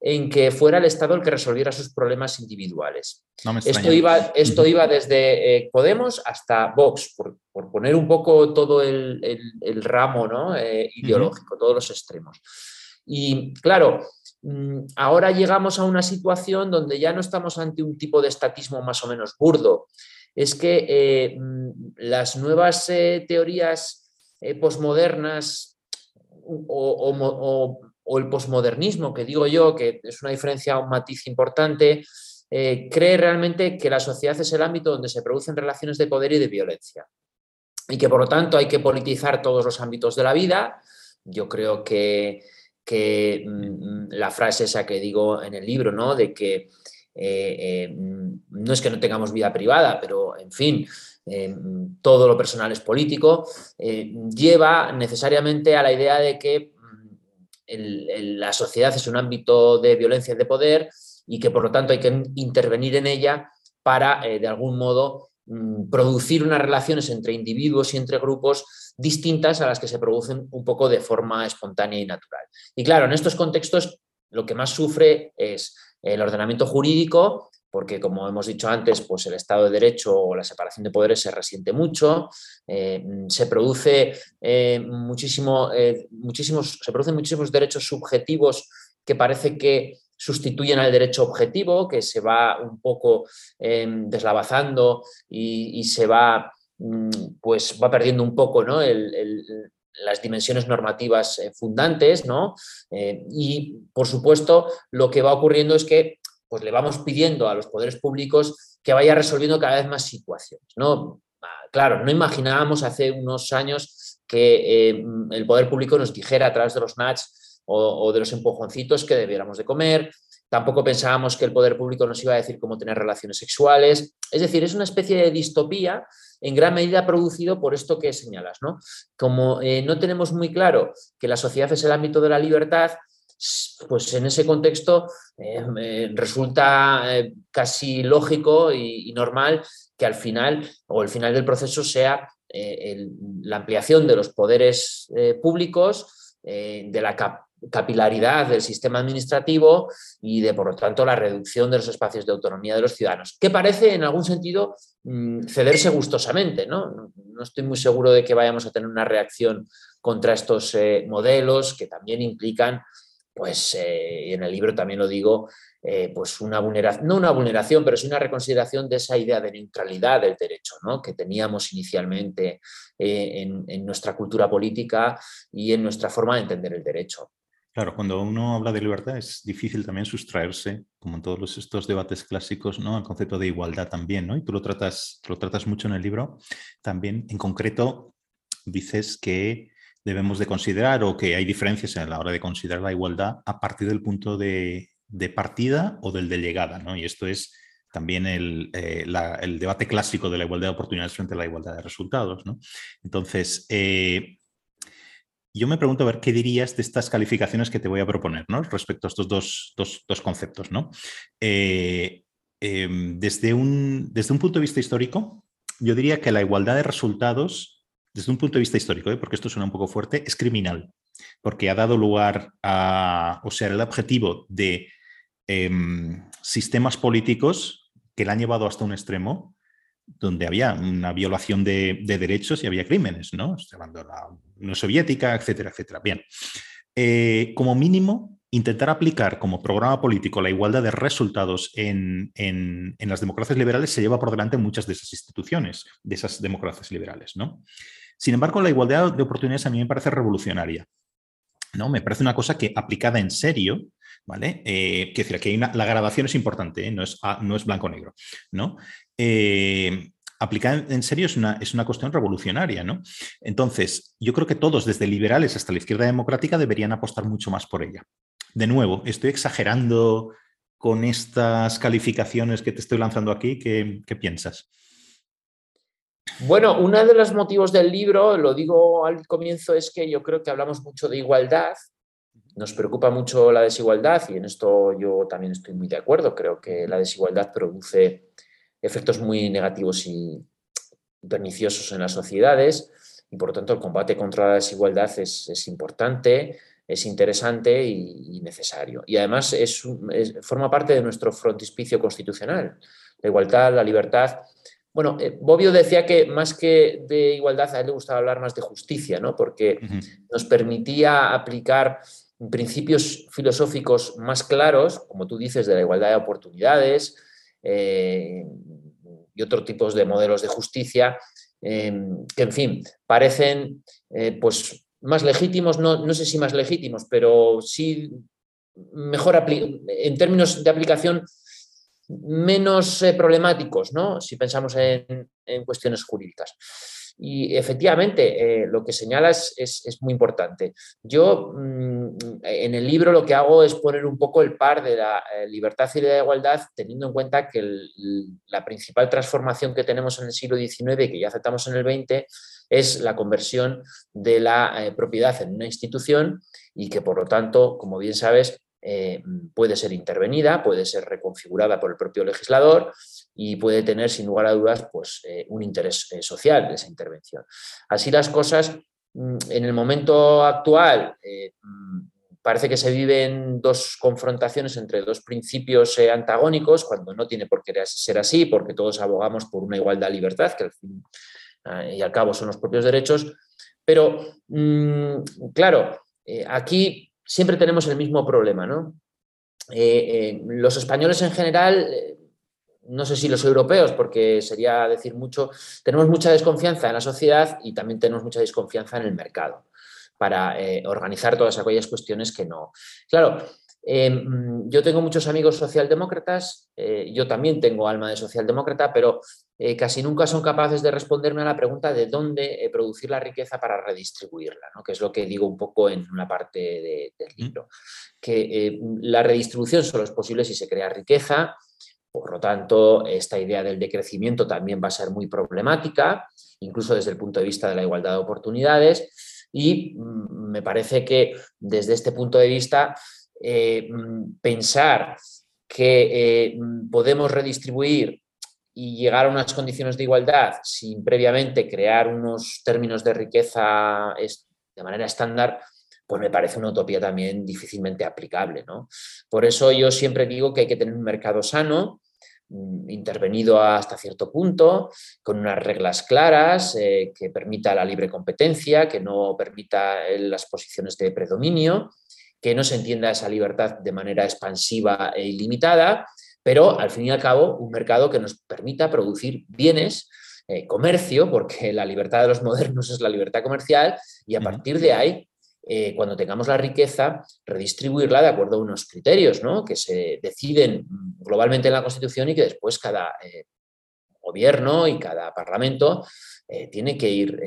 en que fuera el Estado el que resolviera sus problemas individuales. esto, iba, esto iba, desde eh, Podemos hasta Vox, por, poner un poco todo el, ramo ¿no? Eh, ideológico, todos los extremos. Y claro, mm, ahora llegamos a una situación donde ya no estamos ante un tipo de estatismo más o menos burdo. Es que eh, mm, las nuevas teorías posmodernas o o el posmodernismo, que digo yo, que es una diferencia, un matiz importante, eh, cree realmente que la sociedad es el ámbito donde se producen relaciones de poder y de violencia. Y que por lo tanto hay que politizar todos los ámbitos de la vida. Yo creo que, mm, la frase esa que digo en el libro, ¿no? De que eh, eh, mm, no es que no tengamos vida privada, pero en fin, todo lo personal es político, lleva necesariamente a la idea de que la sociedad es un ámbito de violencia y de poder y que por lo tanto hay que intervenir en ella para, eh, de algún modo, mm, producir unas relaciones entre individuos y entre grupos distintas a las que se producen un poco de forma espontánea y natural. Y claro, en estos contextos lo que más sufre es el ordenamiento jurídico, porque como hemos dicho antes, pues el Estado de Derecho o la separación de poderes se resiente mucho, eh, se produce eh, muchísimo, eh, muchísimos, se producen muchísimos derechos subjetivos que parece que sustituyen al derecho objetivo, que se va un poco deslavazando y, se va, mm, pues va perdiendo un poco ¿no? las dimensiones normativas fundantes, ¿no? y por supuesto, lo que va ocurriendo es que pues le vamos pidiendo a los poderes públicos que vaya resolviendo cada vez más situaciones. ¿no? Ah, claro, no imaginábamos hace unos años que eh, el poder público nos dijera a través de los NATS o, de los empujoncitos que debiéramos de comer. Tampoco pensábamos que el poder público nos iba a decir cómo tener relaciones sexuales. Es decir, es una especie de distopía en gran medida producido por esto que señalas. ¿no? Como eh, no tenemos muy claro que la sociedad es el ámbito de la libertad, pues en ese contexto eh, resulta eh, casi lógico y, normal que al final o el final del proceso sea eh, la ampliación de los poderes públicos, de la capilaridad del sistema administrativo y de, por lo tanto, la reducción de los espacios de autonomía de los ciudadanos, que parece en algún sentido mm, cederse gustosamente. ¿no? no estoy muy seguro de que vayamos a tener una reacción contra estos modelos que también implican pues eh, en el libro también lo digo, eh, pues una vulneración, no una vulneración, pero sí una reconsideración de esa idea de neutralidad del derecho ¿no? que teníamos inicialmente eh, en, nuestra cultura política y en nuestra forma de entender el derecho. Claro, cuando uno habla de libertad es difícil también sustraerse, como en todos estos debates clásicos, ¿no? al concepto de igualdad también, ¿no? Y tú lo tratas, lo tratas mucho en el libro. También, en concreto, dices que debemos de considerar o que hay diferencias a la hora de considerar la igualdad a partir del punto de, partida o del de llegada. ¿no? Y esto es también el, eh, debate clásico de la igualdad de oportunidades frente a la igualdad de resultados. ¿no? Entonces, eh, yo me pregunto a ver qué dirías de estas calificaciones que te voy a proponer ¿no? respecto a estos dos, conceptos. ¿no? Eh, em, desde, un, desde un punto de vista histórico, yo diría que la igualdad de resultados desde un punto de vista histórico, ¿eh? porque esto suena un poco fuerte, es criminal, porque ha dado lugar a, o sea, el objetivo de em, sistemas políticos que la han llevado hasta un extremo donde había una violación de, derechos y había crímenes, ¿no? hablando de la Unión Soviética, etcétera, etcétera. Bien, eh, como mínimo, intentar aplicar como programa político la igualdad de resultados en, en, las democracias liberales se lleva por delante muchas de esas instituciones, de esas democracias liberales, ¿no? Sin embargo, la igualdad de oportunidades a mí me parece revolucionaria. ¿no? Me parece una cosa que aplicada en serio ¿vale? Eh, quiero decir, aquí la grabación es importante, ¿eh? no, es, no es blanco-negro, ¿no? aplicar en serio es una, es una cuestión revolucionaria, ¿no? Entonces, yo creo que todos, desde liberales hasta la izquierda democrática, deberían apostar mucho más por ella. De nuevo, estoy exagerando con estas calificaciones que te estoy lanzando aquí. ¿Qué, piensas? Bueno, uno de los motivos del libro, lo digo al comienzo, es que yo creo que hablamos mucho de igualdad, nos preocupa mucho la desigualdad y en esto yo también estoy muy de acuerdo. Creo que la desigualdad produce efectos muy negativos y perniciosos en las sociedades y por lo tanto el combate contra la desigualdad es, importante, es interesante y, necesario. Y además es, forma parte de nuestro frontispicio constitucional. La igualdad, la libertad. Bueno, eh, Bobbio decía que más que de igualdad a él le gustaba hablar más de justicia, ¿no? porque nos permitía aplicar principios filosóficos más claros, como tú dices, de la igualdad de oportunidades, eh, y otros tipos de modelos de justicia em, que, en fin, parecen eh, pues, más legítimos, no, no, sé si más legítimos, pero sí mejor en términos de aplicación menos eh, problemáticos, ¿no? si pensamos en, en cuestiones jurídicas. Y efectivamente, eh, lo que señalas es, muy importante. Yo mm, en el libro lo que hago es poner un poco el par de la eh, libertad y la igualdad, teniendo en cuenta que la principal transformación que tenemos en el siglo XIX, que ya aceptamos en el XX, es la conversión de la propiedad en una institución y que por lo tanto, como bien sabes, puede ser intervenida, puede ser reconfigurada por el propio legislador y puede tener, sin lugar a dudas, pues, eh, un interés eh, social de esa intervención. Así las cosas, mm, en el momento actual, eh, mm, parece que se viven dos confrontaciones entre dos principios antagónicos, cuando no tiene por qué ser así, porque todos abogamos por una igualdad libertad, que al fin y al cabo son los propios derechos. Pero, mm, claro, aquí siempre tenemos el mismo problema, ¿no? los españoles en general no sé si los europeos, porque sería decir mucho, tenemos mucha desconfianza en la sociedad y también tenemos mucha desconfianza en el mercado para eh, organizar todas aquellas cuestiones que no. Claro, em, yo tengo muchos amigos socialdemócratas, eh, yo también tengo alma de socialdemócrata, pero eh, casi nunca son capaces de responderme a la pregunta de dónde producir la riqueza para redistribuirla, que es lo que digo un poco en una parte del libro, que la redistribución solo es posible si se crea riqueza, por lo tanto, esta idea del decrecimiento también va a ser muy problemática, incluso desde el punto de vista de la igualdad de oportunidades. Y mm, me parece que desde este punto de vista, eh, mm, pensar que eh, mm, podemos redistribuir y llegar a unas condiciones de igualdad sin previamente crear unos términos de riqueza de manera estándar, pues me parece una utopía también difícilmente aplicable. ¿no? Por eso yo siempre digo que hay que tener un mercado sano, mm, intervenido hasta cierto punto, con unas reglas claras, eh, que permita la libre competencia, que no permita las posiciones de predominio, que no se entienda esa libertad de manera expansiva e ilimitada, pero al fin y al cabo un mercado que nos permita producir bienes eh, comercio, porque la libertad de los modernos es la libertad comercial, y a partir de ahí eh, cuando tengamos la riqueza, redistribuirla de acuerdo a unos criterios ¿no? que se deciden globalmente en la Constitución y que después cada eh, gobierno y cada parlamento eh, tiene que ir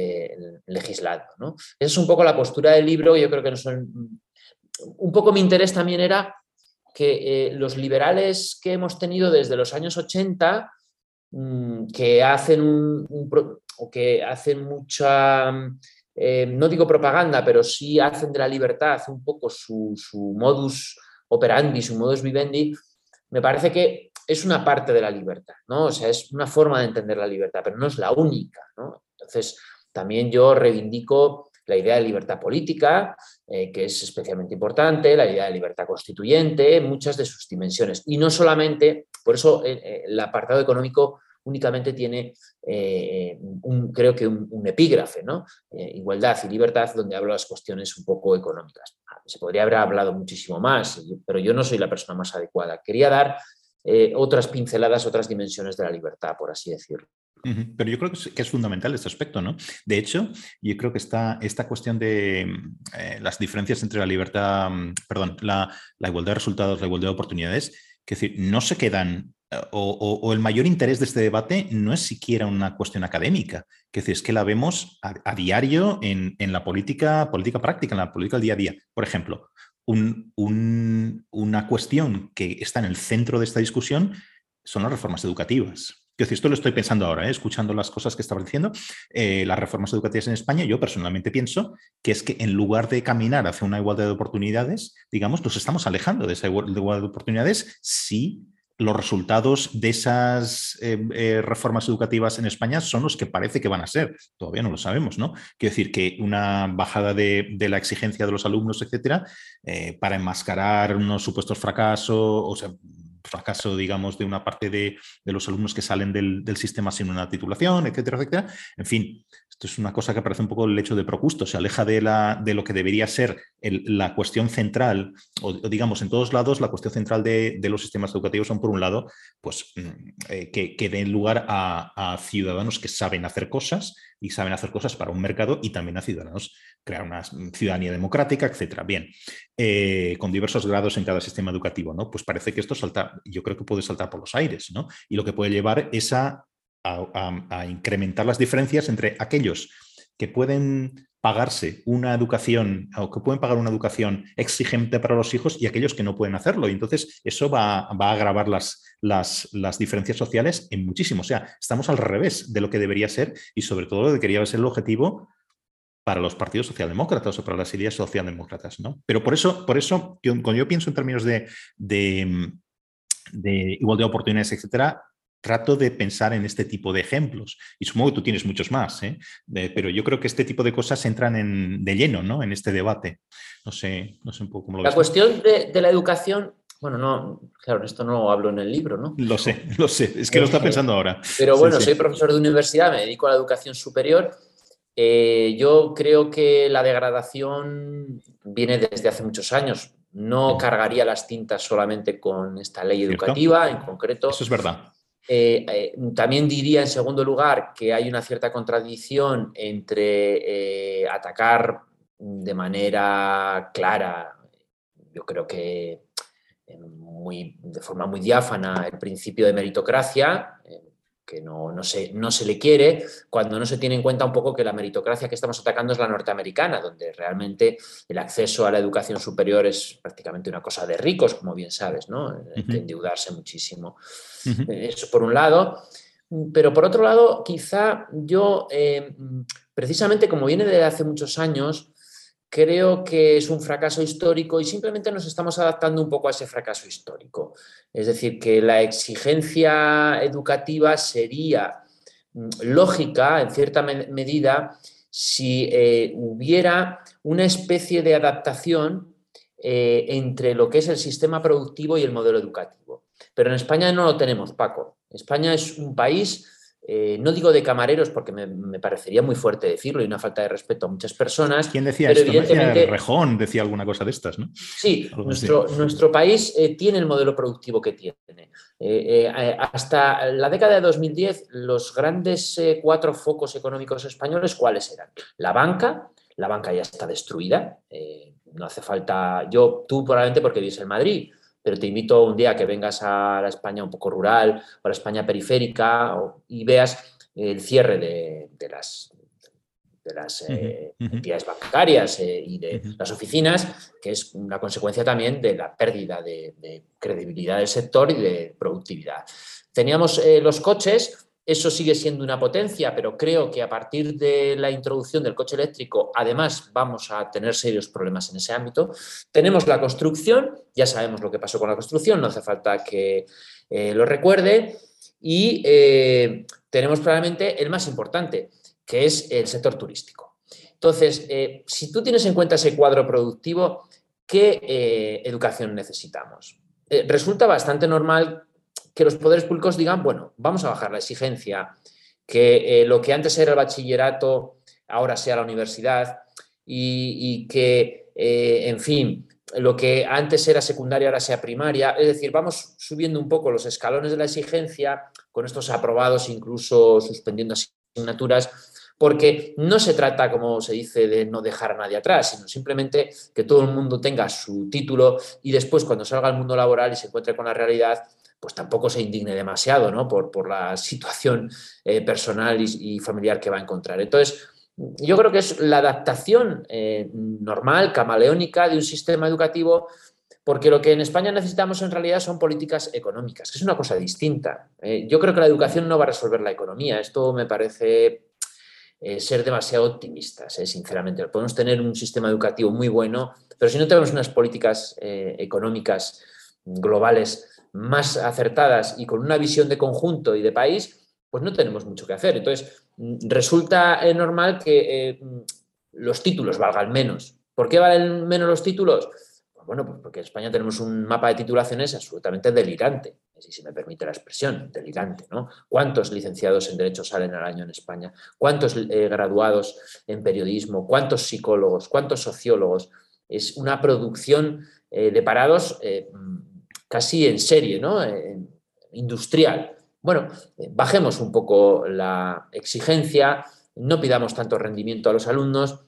legislando. ¿no? Esa es un poco la postura del libro. Yo creo que no son... Un poco mi interés también era que los liberales que hemos tenido desde los años 80, mm, que hacen un, que hacen mucha eh, no digo propaganda, pero sí hacen de la libertad un poco su, modus operandi, su modus vivendi, me parece que es una parte de la libertad, ¿no? O sea, es una forma de entender la libertad, pero no es la única, Entonces, también yo reivindico la idea de libertad política, eh, que es especialmente importante, la idea de libertad constituyente, muchas de sus dimensiones. Y no solamente, por eso eh, el apartado económico únicamente tiene, eh, un, creo que un, epígrafe, ¿no? Eh, igualdad y libertad, donde hablo las cuestiones un poco económicas. Ah, se podría haber hablado muchísimo más, pero yo no soy la persona más adecuada. Quería dar eh, otras pinceladas, otras dimensiones de la libertad, por así decirlo. Pero yo creo que es, fundamental este aspecto, ¿no? De hecho, yo creo que esta, esta cuestión de eh, las diferencias entre la libertad, mm, perdón, la, igualdad de resultados, la igualdad de oportunidades, que decir, no se quedan, eh, o, el mayor interés de este debate no es siquiera una cuestión académica, que es que la vemos a, diario en, la política, política práctica, en la política del día a día. Por ejemplo, una cuestión que está en el centro de esta discusión son las reformas educativas. Decir, esto lo estoy pensando ahora, ¿eh? escuchando las cosas que estaba diciendo. Eh, las reformas educativas en España, yo personalmente pienso que es que en lugar de caminar hacia una igualdad de oportunidades, digamos, nos estamos alejando de esa igualdad de oportunidades si los resultados de esas eh, reformas educativas en España son los que parece que van a ser. Todavía no lo sabemos, ¿no? Quiero decir que una bajada de, la exigencia de los alumnos, etcétera, para enmascarar unos supuestos fracasos, o sea, fracaso, digamos, de una parte de, los alumnos que salen del, sistema sin una titulación, etcétera, etcétera. En fin, es una cosa que parece un poco el hecho de procusto, se aleja de, la, de lo que debería ser la cuestión central, o, digamos, en todos lados, la cuestión central de, los sistemas educativos son, por un lado, pues mm, eh, que, den lugar a, ciudadanos que saben hacer cosas y saben hacer cosas para un mercado y también a ciudadanos crear una ciudadanía democrática, etcétera. Bien, eh, con diversos grados en cada sistema educativo, ¿no? Pues parece que esto salta, yo creo que puede saltar por los aires, ¿no? Y lo que puede llevar es a a, incrementar las diferencias entre aquellos que pueden pagarse una educación o que pueden pagar una educación exigente para los hijos y aquellos que no pueden hacerlo. Y entonces eso va, a agravar las, las, diferencias sociales en muchísimo. O sea, estamos al revés de lo que debería ser y sobre todo lo que debería ser el objetivo para los partidos socialdemócratas o para las ideas socialdemócratas. ¿no? Pero por eso, por eso cuando yo pienso en términos de, de, de igualdad de oportunidades, etcétera, trato de pensar en este tipo de ejemplos. Y supongo que tú tienes muchos más, ¿eh? pero yo creo que este tipo de cosas entran en, de lleno ¿no? en este debate. No sé, no sé un poco cómo lo La cuestión de, la educación, bueno, no, claro, esto no hablo en el libro, ¿no? Lo sé, lo sé, es que lo está eh, pensando ahora. Pero bueno, soy profesor de universidad, me dedico a la educación superior. Eh, yo creo que la degradación viene desde hace muchos años. No cargaría las tintas solamente con esta ley educativa en concreto. Eso es verdad. Eh, eh, también diría, en segundo lugar, que hay una cierta contradicción entre eh, atacar de manera clara, yo creo que muy, de forma muy diáfana, el principio de meritocracia, que no, no, se, no se le quiere, cuando no se tiene en cuenta un poco que la meritocracia que estamos atacando es la norteamericana, donde realmente el acceso a la educación superior es prácticamente una cosa de ricos, como bien sabes, ¿no? Hay que endeudarse muchísimo. Eh, eso por un lado. Pero por otro lado, quizá yo, eh, precisamente como viene de hace muchos años, creo que es un fracaso histórico y simplemente nos estamos adaptando un poco a ese fracaso histórico. Es decir, que la exigencia educativa sería mm, lógica, en cierta medida, si eh, hubiera una especie de adaptación eh, entre lo que es el sistema productivo y el modelo educativo. Pero en España no lo tenemos, Paco. España es un país eh, no digo de camareros porque me, parecería muy fuerte decirlo y una falta de respeto a muchas personas. ¿Quién decía esto? Evidentemente, Rejón decía alguna cosa de estas, ¿no? Sí, nuestro, nuestro, país eh, tiene el modelo productivo que tiene. Eh, hasta la década de 2010, los grandes cuatro focos económicos españoles, ¿cuáles eran? La banca, la banca ya está destruida, no hace falta, yo, tú probablemente porque vives en Madrid, pero te invito un día a que vengas a la España un poco rural o a la España periférica y veas el cierre de, las, de las eh, entidades bancarias eh, y de las oficinas, que es una consecuencia también de la pérdida de, credibilidad del sector y de productividad. Teníamos eh, los coches, eso sigue siendo una potencia, pero creo que a partir de la introducción del coche eléctrico, además, vamos a tener serios problemas en ese ámbito. Tenemos la construcción, ya sabemos lo que pasó con la construcción, no hace falta que eh, lo recuerde. Y eh, tenemos probablemente el más importante, que es el sector turístico. Entonces, eh, si tú tienes en cuenta ese cuadro productivo, ¿qué educación necesitamos? resulta bastante normal que los poderes públicos digan, bueno, vamos a bajar la exigencia, que eh, lo que antes era el bachillerato ahora sea la universidad y, que, eh, en fin, lo que antes era secundaria ahora sea primaria. Es decir, vamos subiendo un poco los escalones de la exigencia con estos aprobados, incluso suspendiendo asignaturas, porque no se trata, como se dice, de no dejar a nadie atrás, sino simplemente que todo el mundo tenga su título y después cuando salga al mundo laboral y se encuentre con la realidad, pues tampoco se indigne demasiado ¿no? por, por la situación eh, personal y, familiar que va a encontrar. Entonces, yo creo que es la adaptación eh, normal, camaleónica de un sistema educativo, porque lo que en España necesitamos en realidad son políticas económicas, que es una cosa distinta. Eh. yo creo que la educación no va a resolver la economía. Esto me parece ser demasiado optimistas, sinceramente. Podemos tener un sistema educativo muy bueno, pero si no tenemos unas políticas económicas globales más acertadas y con una visión de conjunto y de país, pues no tenemos mucho que hacer. Entonces, mm, resulta eh, normal que eh, mm, los títulos valgan menos. ¿Por qué valen menos los títulos? Pues bueno, pues porque en España tenemos un mapa de titulaciones absolutamente delirante, si me permite la expresión, delirante, ¿no? ¿Cuántos licenciados en Derecho salen al año en España? ¿Cuántos eh, graduados en periodismo? ¿Cuántos psicólogos? ¿Cuántos sociólogos? Es una producción de parados casi en serie, ¿no? industrial. Bueno, eh, bajemos un poco la exigencia, no pidamos tanto rendimiento a los alumnos,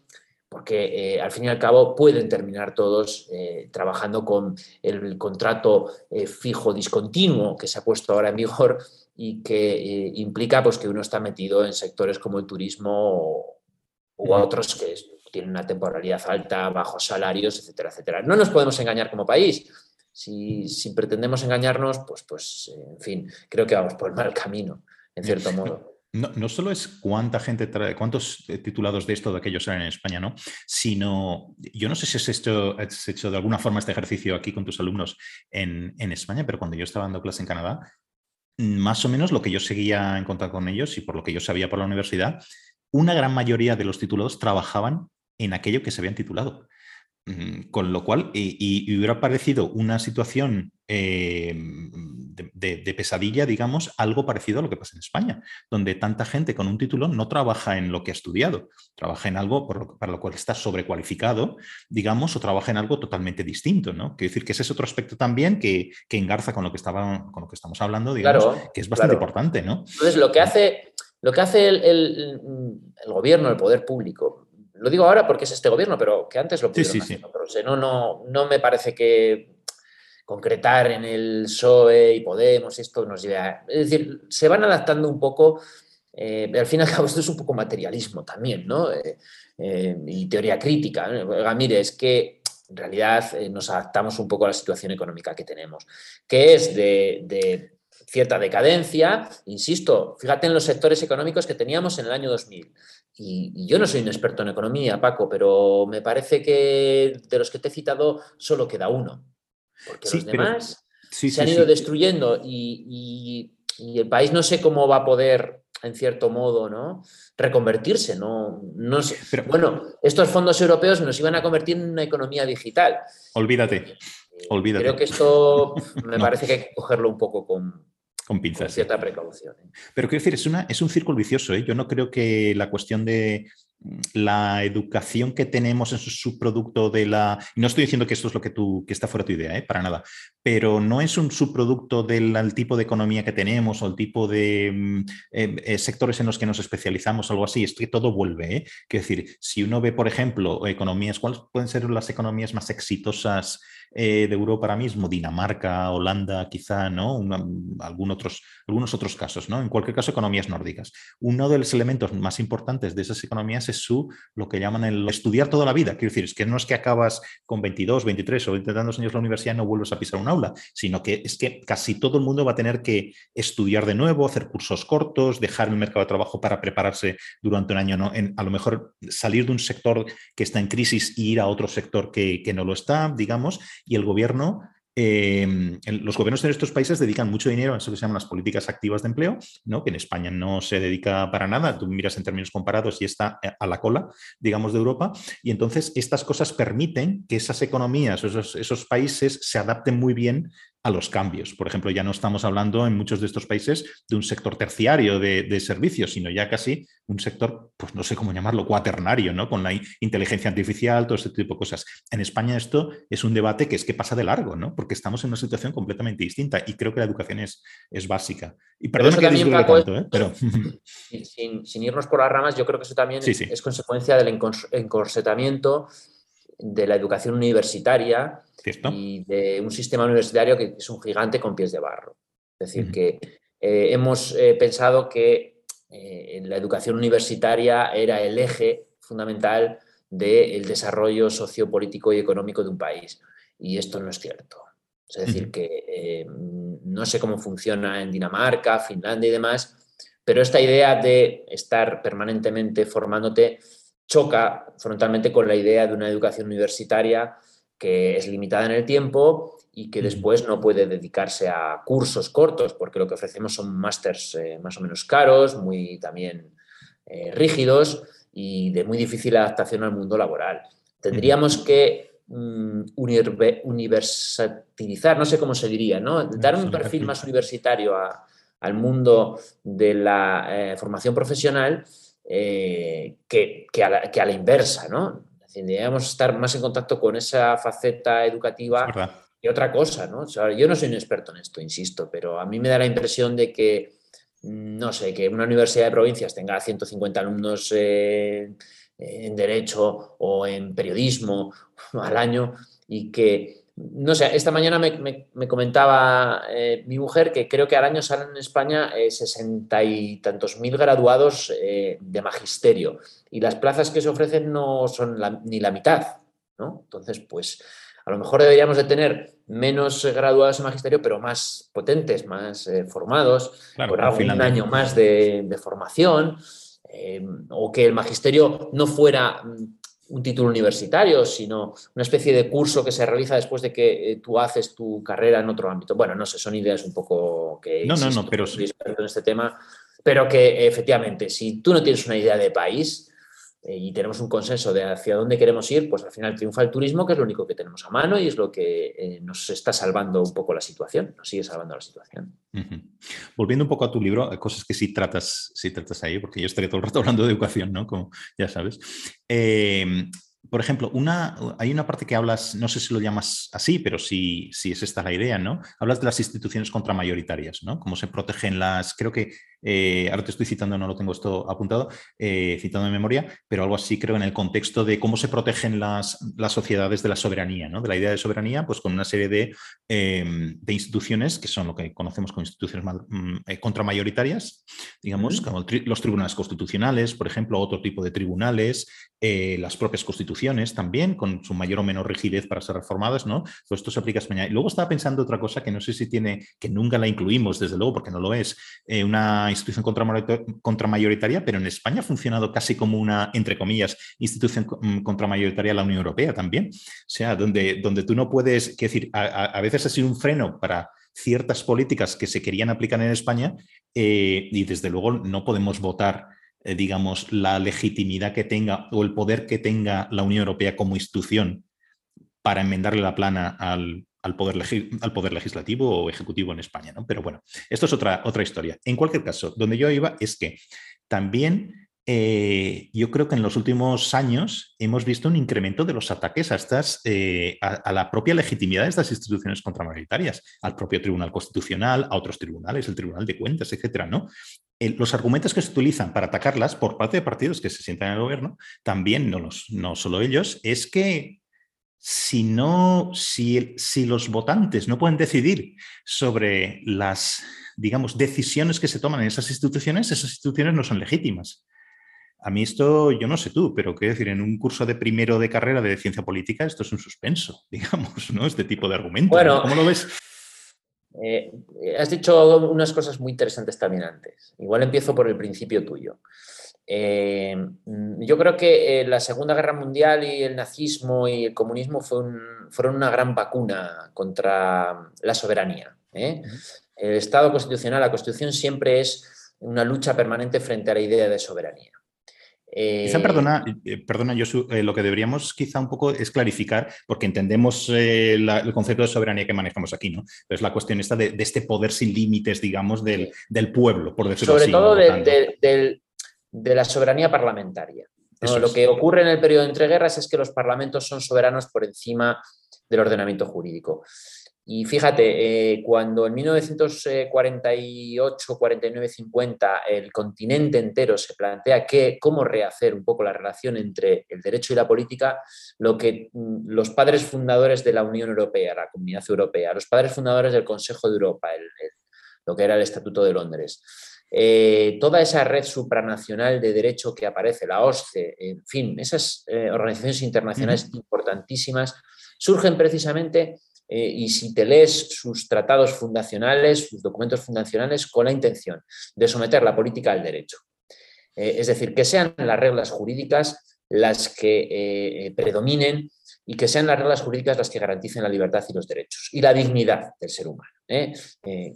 porque eh, al fin y al cabo pueden terminar todos eh, trabajando con el contrato fijo discontinuo que se ha puesto ahora en vigor y que implica pues, que uno está metido en sectores como el turismo u otros que tienen una temporalidad alta, bajos salarios, etcétera, etcétera. No nos podemos engañar como país. Si, pretendemos engañarnos, pues, pues, en fin, creo que vamos por el mal camino, en cierto modo. No, no, solo es cuánta gente trae, cuántos eh, titulados de esto de aquellos salen en España, ¿no? Sino, yo no sé si has hecho, has hecho de alguna forma este ejercicio aquí con tus alumnos en, en, España, pero cuando yo estaba dando clase en Canadá, más o menos lo que yo seguía en contacto con ellos y por lo que yo sabía por la universidad, una gran mayoría de los titulados trabajaban en aquello que se habían titulado. Con lo cual, y, hubiera parecido una situación eh, de, pesadilla, digamos, algo parecido a lo que pasa en España, donde tanta gente con un título no trabaja en lo que ha estudiado, trabaja en algo para lo cual está sobrecualificado, digamos, o trabaja en algo totalmente distinto, ¿no? Quiero decir que ese es otro aspecto también que, engarza con lo que, estaba, con lo que estamos hablando, digamos, que es bastante importante, ¿no? Entonces, lo que hace, lo que hace el gobierno, el poder público, lo digo ahora porque es este gobierno, pero que antes lo pudieron hacer No, no, no me parece que concretar en el PSOE y Podemos, esto nos lleve a... Es decir, se van adaptando un poco, eh, al fin y al cabo esto es un poco materialismo también, ¿no? Eh, eh, y teoría crítica. mire, es que en realidad nos adaptamos un poco a la situación económica que tenemos, que es de, de cierta decadencia, insisto, fíjate en los sectores económicos que teníamos en el año 2000. Y, yo no soy un experto en economía, Paco, pero me parece que de los que te he citado solo queda uno. Porque los demás se han ido destruyendo y, el país no sé cómo va a poder, en cierto modo, ¿no? reconvertirse. No, no sé. bueno, estos fondos europeos nos iban a convertir en una economía digital. Olvídate. Eh, olvídate. Creo que esto me parece que hay que cogerlo un poco con, con pinzas. cierta precaución. ¿eh? Pero quiero decir, es, una, es un círculo vicioso. ¿eh? Yo no creo que la cuestión de mm, la educación que tenemos en su subproducto de la... No estoy diciendo que esto es lo que tú, que está fuera tu idea, ¿eh? para nada, pero no es un subproducto del tipo de economía que tenemos o el tipo de mm, sectores en los que nos especializamos, algo así, es que todo vuelve. ¿eh? Quiero decir, si uno ve, por ejemplo, economías, ¿cuáles pueden ser las economías más exitosas eh, de Europa ahora mismo, Dinamarca, Holanda, quizá, ¿no? otros, algunos otros casos, ¿no? En cualquier caso, economías nórdicas. Uno de los elementos más importantes de esas economías es su, lo que llaman el estudiar toda la vida. Quiero decir, es que no es que acabas con 22, 23 o 20 años en la universidad y no vuelves a pisar un aula, sino que es que casi todo el mundo va a tener que estudiar de nuevo, hacer cursos cortos, dejar el mercado de trabajo para prepararse durante un año, ¿no? En, a lo mejor salir de un sector que está en crisis e ir a otro sector que, que no lo está, digamos, y el gobierno, eh, los gobiernos de estos países dedican mucho dinero a eso que se llaman las políticas activas de empleo, ¿no? que en España no se dedica para nada, tú miras en términos comparados y está a la cola, digamos, de Europa, y entonces estas cosas permiten que esas economías, esos, esos países se adapten muy bien a los cambios. Por ejemplo, ya no estamos hablando en muchos de estos países de un sector terciario de, servicios, sino ya casi un sector, pues no sé cómo llamarlo, cuaternario, ¿no? Con la inteligencia artificial, todo este tipo de cosas. En España esto es un debate que es que pasa de largo, ¿no? Porque estamos en una situación completamente distinta y creo que la educación es, es básica. Y perdón que tanto, ¿eh? pero... Sin, irnos por las ramas, yo creo que eso también es, consecuencia del encorsetamiento de la educación universitaria y de un sistema universitario que es un gigante con pies de barro. Es decir, que eh, hemos eh, pensado que eh, la educación universitaria era el eje fundamental del desarrollo sociopolítico y económico de un país. Y esto no es cierto. Es decir, que no sé cómo funciona en Dinamarca, Finlandia y demás, pero esta idea de estar permanentemente formándote choca frontalmente con la idea de una educación universitaria que es limitada en el tiempo y que después no puede dedicarse a cursos cortos, porque lo que ofrecemos son másters eh, más o menos caros, muy también eh, rígidos y de muy difícil adaptación al mundo laboral. Tendríamos que mm, universalizar, no sé cómo se diría, ¿no? dar un perfil más universitario al mundo de la eh, formación profesional eh, que, a la, inversa, ¿no? deberíamos estar más en contacto con esa faceta educativa que otra cosa, ¿no? yo no soy un experto en esto, insisto, pero a mí me da la impresión de que, mm, no sé, que una universidad de provincias tenga 150 alumnos eh, en derecho o en periodismo al año y que no sé, esta mañana me, comentaba eh, mi mujer que creo que al año salen en España eh, sesenta y tantos mil graduados eh, de magisterio y las plazas que se ofrecen no son ni la mitad, ¿no? Entonces, pues a lo mejor deberíamos de tener menos graduados en magisterio, pero más potentes, más formados, con algún año más de, de formación, o que el magisterio no fuera mm, un título universitario, sino una especie de curso que se realiza después de que eh, tú haces tu carrera en otro ámbito. Bueno, no sé, son ideas un poco que... No, no, no, pero sí. en este tema, pero que efectivamente, si tú no tienes una idea de país, y tenemos un consenso de hacia dónde queremos ir, pues al final triunfa el turismo, que es lo único que tenemos a mano y es lo que eh, nos está salvando un poco la situación, nos sigue salvando la situación. Volviendo un poco a tu libro, cosas que sí tratas, sí tratas ahí, porque yo estaría todo el rato hablando de educación, ¿no? Como ya sabes. Eh, por ejemplo, una, hay una parte que hablas, no sé si lo llamas así, pero sí, sí es esta la idea, ¿no? Hablas de las instituciones contramayoritarias, ¿no? Cómo se protegen las, creo que, eh, ahora te estoy citando, no lo tengo esto apuntado, eh, citando en memoria, pero algo así creo en el contexto de cómo se protegen las, las sociedades de la soberanía, ¿no? De la idea de soberanía, pues con una serie de, em, de instituciones que son lo que conocemos como instituciones mm, eh, contramayoritarias, digamos, como los tribunales constitucionales, por ejemplo, otro tipo de tribunales, las propias constituciones también, con su mayor o menor rigidez para ser reformadas, ¿no? Todo esto se aplica a España. Y luego estaba pensando otra cosa que no sé si tiene, que nunca la incluimos, desde luego, porque no lo es, una institución contramayoritaria, pero en España ha funcionado casi como una, entre comillas, institución mm, contramayoritaria la Unión Europea también. O sea, donde, donde tú no puedes, que decir, a, veces ha sido un freno para ciertas políticas que se querían aplicar en España eh, y desde luego no podemos votar eh, digamos, la legitimidad que tenga o el poder que tenga la Unión Europea como institución para enmendarle la plana al, al poder, al poder legislativo o ejecutivo en España. ¿no? Pero bueno, esto es otra, otra historia. En cualquier caso, donde yo iba es que también eh, yo creo que en los últimos años hemos visto un incremento de los ataques a, estas, eh, a, la propia legitimidad de estas instituciones contramayoritarias, al propio Tribunal Constitucional, a otros tribunales, el Tribunal de Cuentas, etcétera, ¿no? los argumentos que se utilizan para atacarlas por parte de partidos que se sientan en el gobierno, también no, los, no solo ellos, es que si, no, si, si los votantes no pueden decidir sobre las, digamos, decisiones que se toman en esas instituciones, esas instituciones no son legítimas. A mí esto, yo no sé tú, pero quiero decir, en un curso de primero de carrera de ciencia política, esto es un suspenso, digamos, ¿no? Este tipo de argumentos. Bueno, ¿Cómo lo ves? Eh, has dicho unas cosas muy interesantes también antes. Igual empiezo por el principio tuyo. Eh, yo creo que eh, la Segunda Guerra Mundial y el nazismo y el comunismo fueron una gran vacuna contra la soberanía. ¿eh? El Estado constitucional, la Constitución siempre es una lucha permanente frente a la idea de soberanía. Quizá, perdona, perdona Josu, lo que deberíamos quizá un poco es clarificar, porque entendemos el concepto de soberanía que manejamos aquí, ¿no? Pero es la cuestión esta de, este poder sin límites, digamos, del, pueblo, por decirlo Sobre así. Sobre todo de, la soberanía parlamentaria. Lo que ocurre en el periodo de entreguerras es que los parlamentos son soberanos por encima del ordenamiento jurídico. Y fíjate, eh, cuando en 1948, 49, 50 el continente entero se plantea que, cómo rehacer un poco la relación entre el derecho y la política, lo que mm, los padres fundadores de la Unión Europea, la Comunidad Europea, los padres fundadores del Consejo de Europa, lo que era el Estatuto de Londres, eh, toda esa red supranacional de derecho que aparece, la OSCE, en fin, esas eh, organizaciones internacionales importantísimas, surgen precisamente eh, y si te lees sus tratados fundacionales, sus documentos fundacionales, con la intención de someter la política al derecho. Es decir, que sean las reglas jurídicas las que predominen y que sean las reglas jurídicas las que garanticen la libertad y los derechos y la dignidad del ser humano,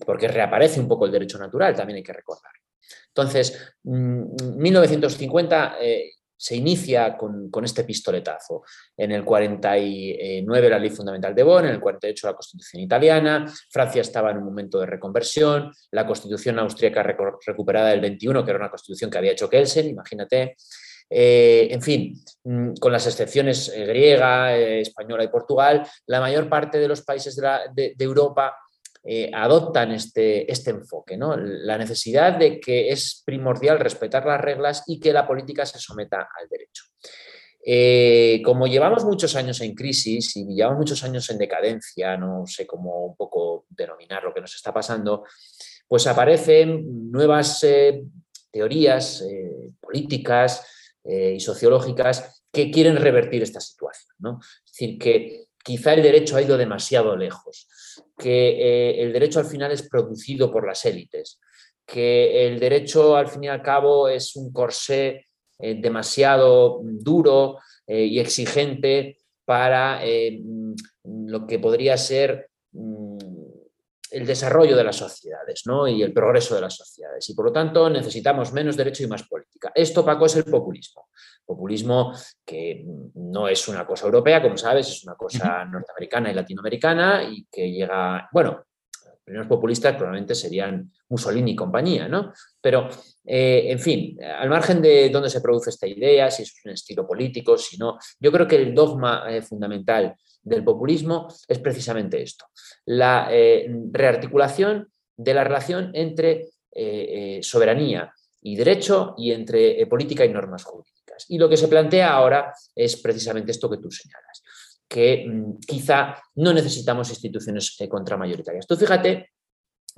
porque reaparece un poco el derecho natural, también hay que recordar. Entonces, 1950 mm, se inicia con, este pistoletazo. En el 49 la ley fundamental de Bonn, en el 48 la constitución italiana, Francia estaba en un momento de reconversión, la constitución austríaca recuperada del 21, que era una constitución que había hecho Kelsen, imagínate. Eh, en fin, mm, con las excepciones eh, griega, eh, española y Portugal, la mayor parte de los países de Europa eh, adoptan este, este enfoque, ¿no? la necesidad de que es primordial respetar las reglas y que la política se someta al derecho. Eh, como llevamos muchos años en crisis y llevamos muchos años en decadencia, no sé cómo un poco denominar lo que nos está pasando, pues aparecen nuevas eh, teorías políticas y sociológicas que quieren revertir esta situación. ¿no? Es decir, que quizá el derecho ha ido demasiado lejos que eh, el derecho al final es producido por las élites, que el derecho al fin y al cabo es un corsé eh, demasiado duro eh, y exigente para lo que podría ser mm, el desarrollo de las sociedades ¿no? y el progreso de las sociedades. Y por lo tanto necesitamos menos derecho y más política. Esto, Paco, es el populismo. Populismo que no es una cosa europea, como sabes, es una cosa norteamericana y latinoamericana y que llega, bueno, los primeros populistas probablemente serían Mussolini y compañía, ¿no? Pero, eh, en fin, al margen de dónde se produce esta idea, si es un estilo político, si no, yo creo que el dogma eh, fundamental del populismo es precisamente esto, la eh, rearticulación de la relación entre soberanía y derecho y entre política y normas jurídicas. Y lo que se plantea ahora es precisamente esto que tú señalas, que mm, quizá no necesitamos instituciones eh, contramayoritarias. Tú fíjate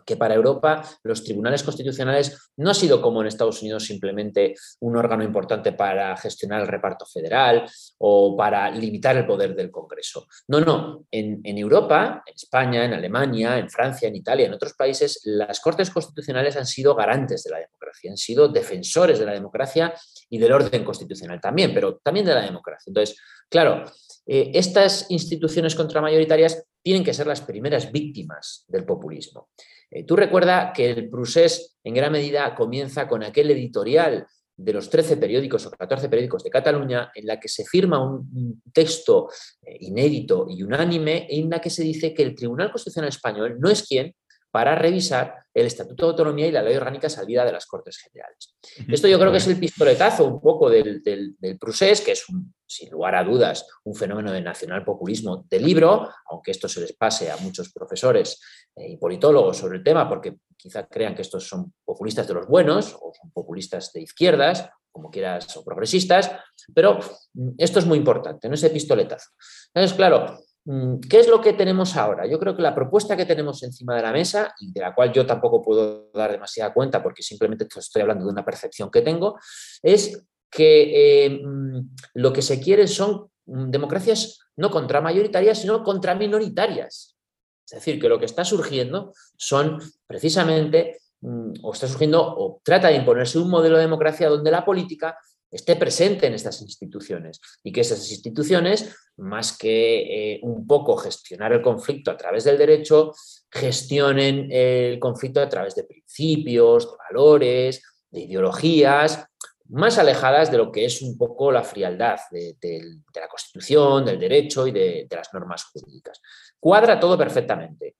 que para Europa los tribunales constitucionales no ha sido como en Estados Unidos simplemente un órgano importante para gestionar el reparto federal o para limitar el poder del Congreso. No, no. En, Europa, en España, en Alemania, en Francia, en Italia, en otros países, las Cortes Constitucionales han sido garantes de la democracia, han sido defensores de la democracia y del orden constitucional también, pero también de la democracia. Entonces, claro, eh, estas instituciones contramayoritarias tienen que ser las primeras víctimas del populismo. Eh, tú recuerda que el Prusés en gran medida comienza con aquel editorial de los 13 periódicos o 14 periódicos de Cataluña en la que se firma un texto eh, inédito y unánime en la que se dice que el Tribunal Constitucional Español no es quien para revisar el Estatuto de Autonomía y la Ley Orgánica Salida de las Cortes Generales. Esto yo creo que es el pistoletazo un poco del, del, Prusés, que es, sin lugar a dudas, un fenómeno de nacional populismo de libro, aunque esto se les pase a muchos profesores eh, y politólogos sobre el tema, porque quizá crean que estos son populistas de los buenos o son populistas de izquierdas, como quieras, o progresistas, pero mm, esto es muy importante, no ese pistoletazo. Entonces, claro, Mm, ¿Qué es lo que tenemos ahora? Yo creo que la propuesta que tenemos encima de la mesa, y de la cual yo tampoco puedo dar demasiada cuenta porque simplemente estoy hablando de una percepción que tengo, es que eh, mm, lo que se quiere son mm, democracias no contra mayoritarias, sino contra minoritarias. Es decir, que lo que está surgiendo son precisamente, o está surgiendo, o trata de imponerse un modelo de democracia donde la política esté presente en estas instituciones y que esas instituciones, más que eh, un poco gestionar el conflicto a través del derecho, gestionen el conflicto a través de principios, de valores, de ideologías, más alejadas de lo que es un poco la frialdad de, la Constitución, del derecho y de, las normas jurídicas. Cuadra todo perfectamente.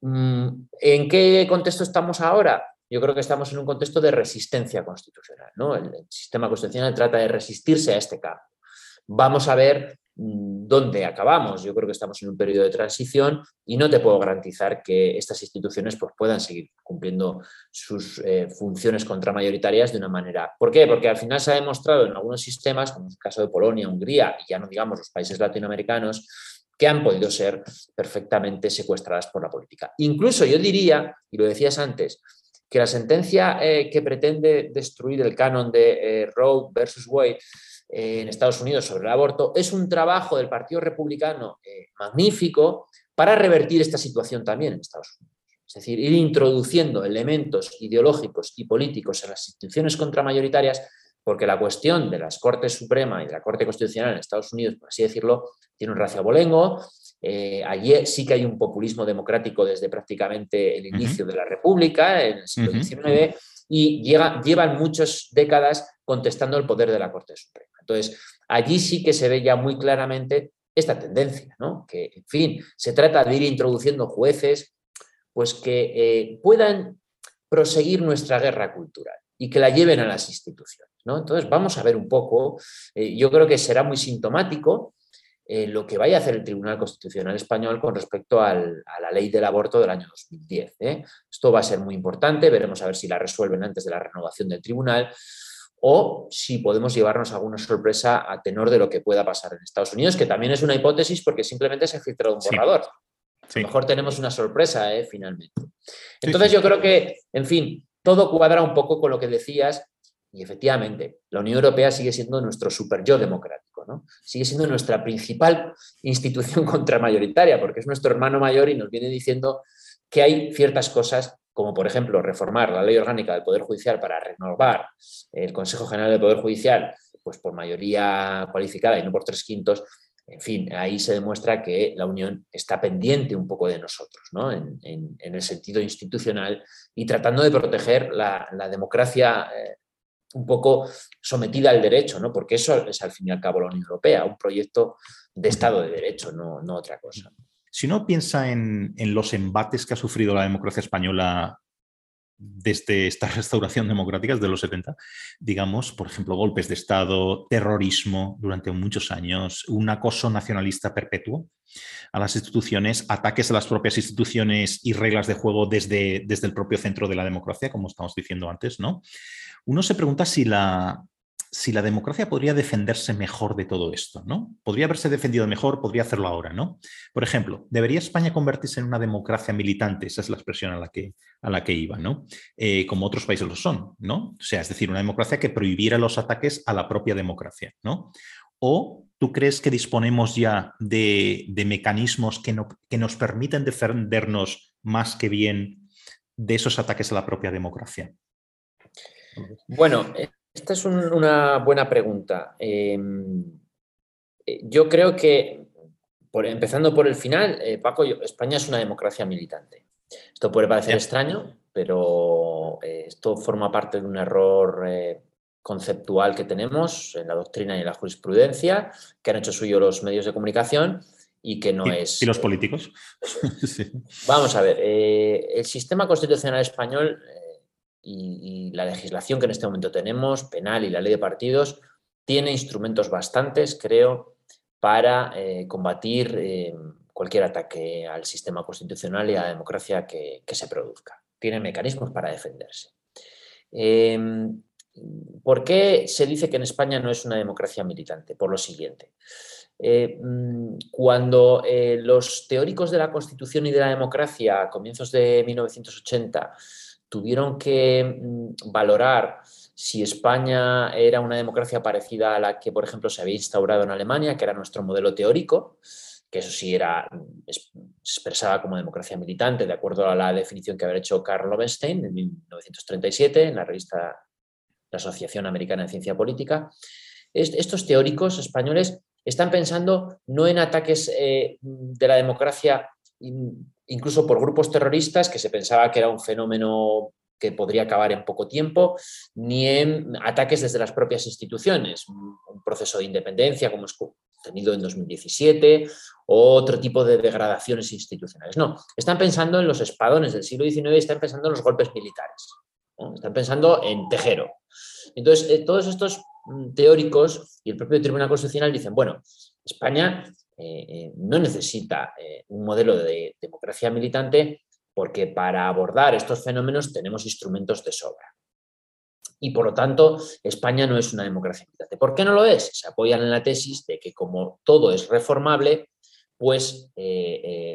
Mm, ¿En qué contexto estamos ahora? Yo creo que estamos en un contexto de resistencia constitucional. ¿no? El, sistema constitucional trata de resistirse a este cambio. Vamos a ver dónde acabamos. Yo creo que estamos en un periodo de transición y no te puedo garantizar que estas instituciones pues, puedan seguir cumpliendo sus eh, funciones contramayoritarias de una manera. ¿Por qué? Porque al final se ha demostrado en algunos sistemas, como es el caso de Polonia, Hungría y ya no digamos los países latinoamericanos, que han podido ser perfectamente secuestradas por la política. Incluso yo diría, y lo decías antes, que la sentencia eh, que pretende destruir el canon de eh, Roe versus Wade en Estados Unidos sobre el aborto es un trabajo del Partido Republicano magnífico para revertir esta situación también en Estados Unidos. Es decir, ir introduciendo elementos ideológicos y políticos en las instituciones contramayoritarias porque la cuestión de las Cortes Suprema y de la Corte Constitucional en Estados Unidos, por así decirlo, tiene un racio abolengo. Eh, allí sí que hay un populismo democrático desde prácticamente el inicio de la República, en el siglo XIX, y llevan muchas décadas contestando el poder de la Corte Suprema. Entonces, allí sí que se ve ya muy claramente esta tendencia, ¿no? que, en fin, se trata de ir introduciendo jueces pues que eh, puedan proseguir nuestra guerra cultural y que la lleven a las instituciones. Entonces, vamos a ver un poco, eh, yo creo que será muy sintomático eh, lo que vaya a hacer el Tribunal Constitucional Español con respecto a la ley del aborto del año 2010. ¿eh? Esto va a ser muy importante, veremos a ver si la resuelven antes de la renovación del tribunal o si podemos llevarnos alguna sorpresa a tenor de lo que pueda pasar en Estados Unidos, que también es una hipótesis porque simplemente se ha filtrado un borrador. A lo mejor tenemos una sorpresa finalmente. Entonces yo creo que, en fin, todo cuadra un poco con lo que decías y efectivamente, la Unión Europea sigue siendo nuestro super yo democrático, ¿no? sigue siendo nuestra principal institución contramayoritaria, porque es nuestro hermano mayor y nos viene diciendo que hay ciertas cosas, como por ejemplo reformar la ley orgánica del Poder Judicial para renovar el Consejo General del Poder Judicial pues por mayoría cualificada y no por tres quintos, en fin, ahí se demuestra que la Unión está pendiente un poco de nosotros, ¿no? en, el sentido institucional y tratando de proteger la, democracia eh, un poco sometida al derecho, ¿no? porque eso es al fin y al cabo la Unión Europea, un proyecto de Estado de Derecho, no, otra cosa. Si uno piensa en, los embates que ha sufrido la democracia española desde esta restauración democrática de los 70, digamos, por ejemplo, golpes de Estado, terrorismo durante muchos años, un acoso nacionalista perpetuo a las instituciones, ataques a las propias instituciones y reglas de juego desde, desde el propio centro de la democracia, como estamos diciendo antes, ¿no? Uno se pregunta si la, si la democracia podría defenderse mejor de todo esto, ¿no? Podría haberse defendido mejor, podría hacerlo ahora, ¿no? Por ejemplo, ¿debería España convertirse en una democracia militante? Esa es la expresión a la que, a la que iba, ¿no? Eh, como otros países lo son, ¿no? O sea, es decir, una democracia que prohibiera los ataques a la propia democracia, ¿no? ¿O tú crees que disponemos ya de, mecanismos que, que nos permiten defendernos más que bien de esos ataques a la propia democracia? Bueno, esta es una buena pregunta. Em, eh, yo creo que, empezando por el final, eh, Paco, España es una democracia militante. Esto puede parecer extraño, pero eh, esto forma parte de un error conceptual que tenemos en la doctrina y en la jurisprudencia, que han hecho suyo los medios de comunicación y que no es... ¿Y los políticos? Vamos a ver, el sistema constitucional español y, la legislación que en este momento tenemos, penal y la ley de partidos, tiene instrumentos bastantes, creo, para eh, combatir eh, cualquier ataque al sistema constitucional y a la democracia que, se produzca. Tiene mecanismos para defenderse. Em, ¿Por qué se dice que en España no es una democracia militante? Por lo siguiente. Eh, mm, cuando los teóricos de la Constitución y de la democracia a comienzos de 1980 tuvieron que mm, valorar si España era una democracia parecida a la que, por ejemplo, se había instaurado en Alemania, que era nuestro modelo teórico, que eso sí era expresada como democracia militante, de acuerdo a la definición que había hecho Karl Lobenstein en 1937 en la revista la Asociación Americana de Ciencia Política. Estos teóricos españoles están pensando no en ataques eh, de la democracia incluso por grupos terroristas que se pensaba que era un fenómeno que podría acabar en poco tiempo, ni en ataques desde las propias instituciones, un proceso de independencia como es tenido en 2017 o otro tipo de degradaciones institucionales. No, están pensando en los espadones del siglo XIX y están pensando en los golpes militares. Están pensando en Tejero. Entonces, eh, todos estos mm, teóricos y el propio Tribunal Constitucional dicen, bueno, España eh, eh, no necesita un modelo de democracia militante porque para abordar estos fenómenos tenemos instrumentos de sobra. Y por lo tanto, España no es una democracia militante. ¿Por qué no lo es? Se apoyan en la tesis de que como todo es reformable, pues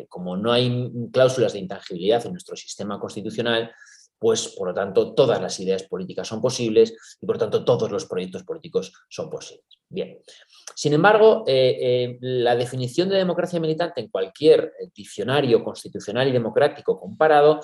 como no hay cláusulas de intangibilidad en nuestro sistema constitucional, pues por lo tanto todas las ideas políticas son posibles y por lo tanto todos los proyectos políticos son posibles. Bien, sin embargo, eh, eh, la definición de democracia militante en cualquier eh, diccionario constitucional y democrático comparado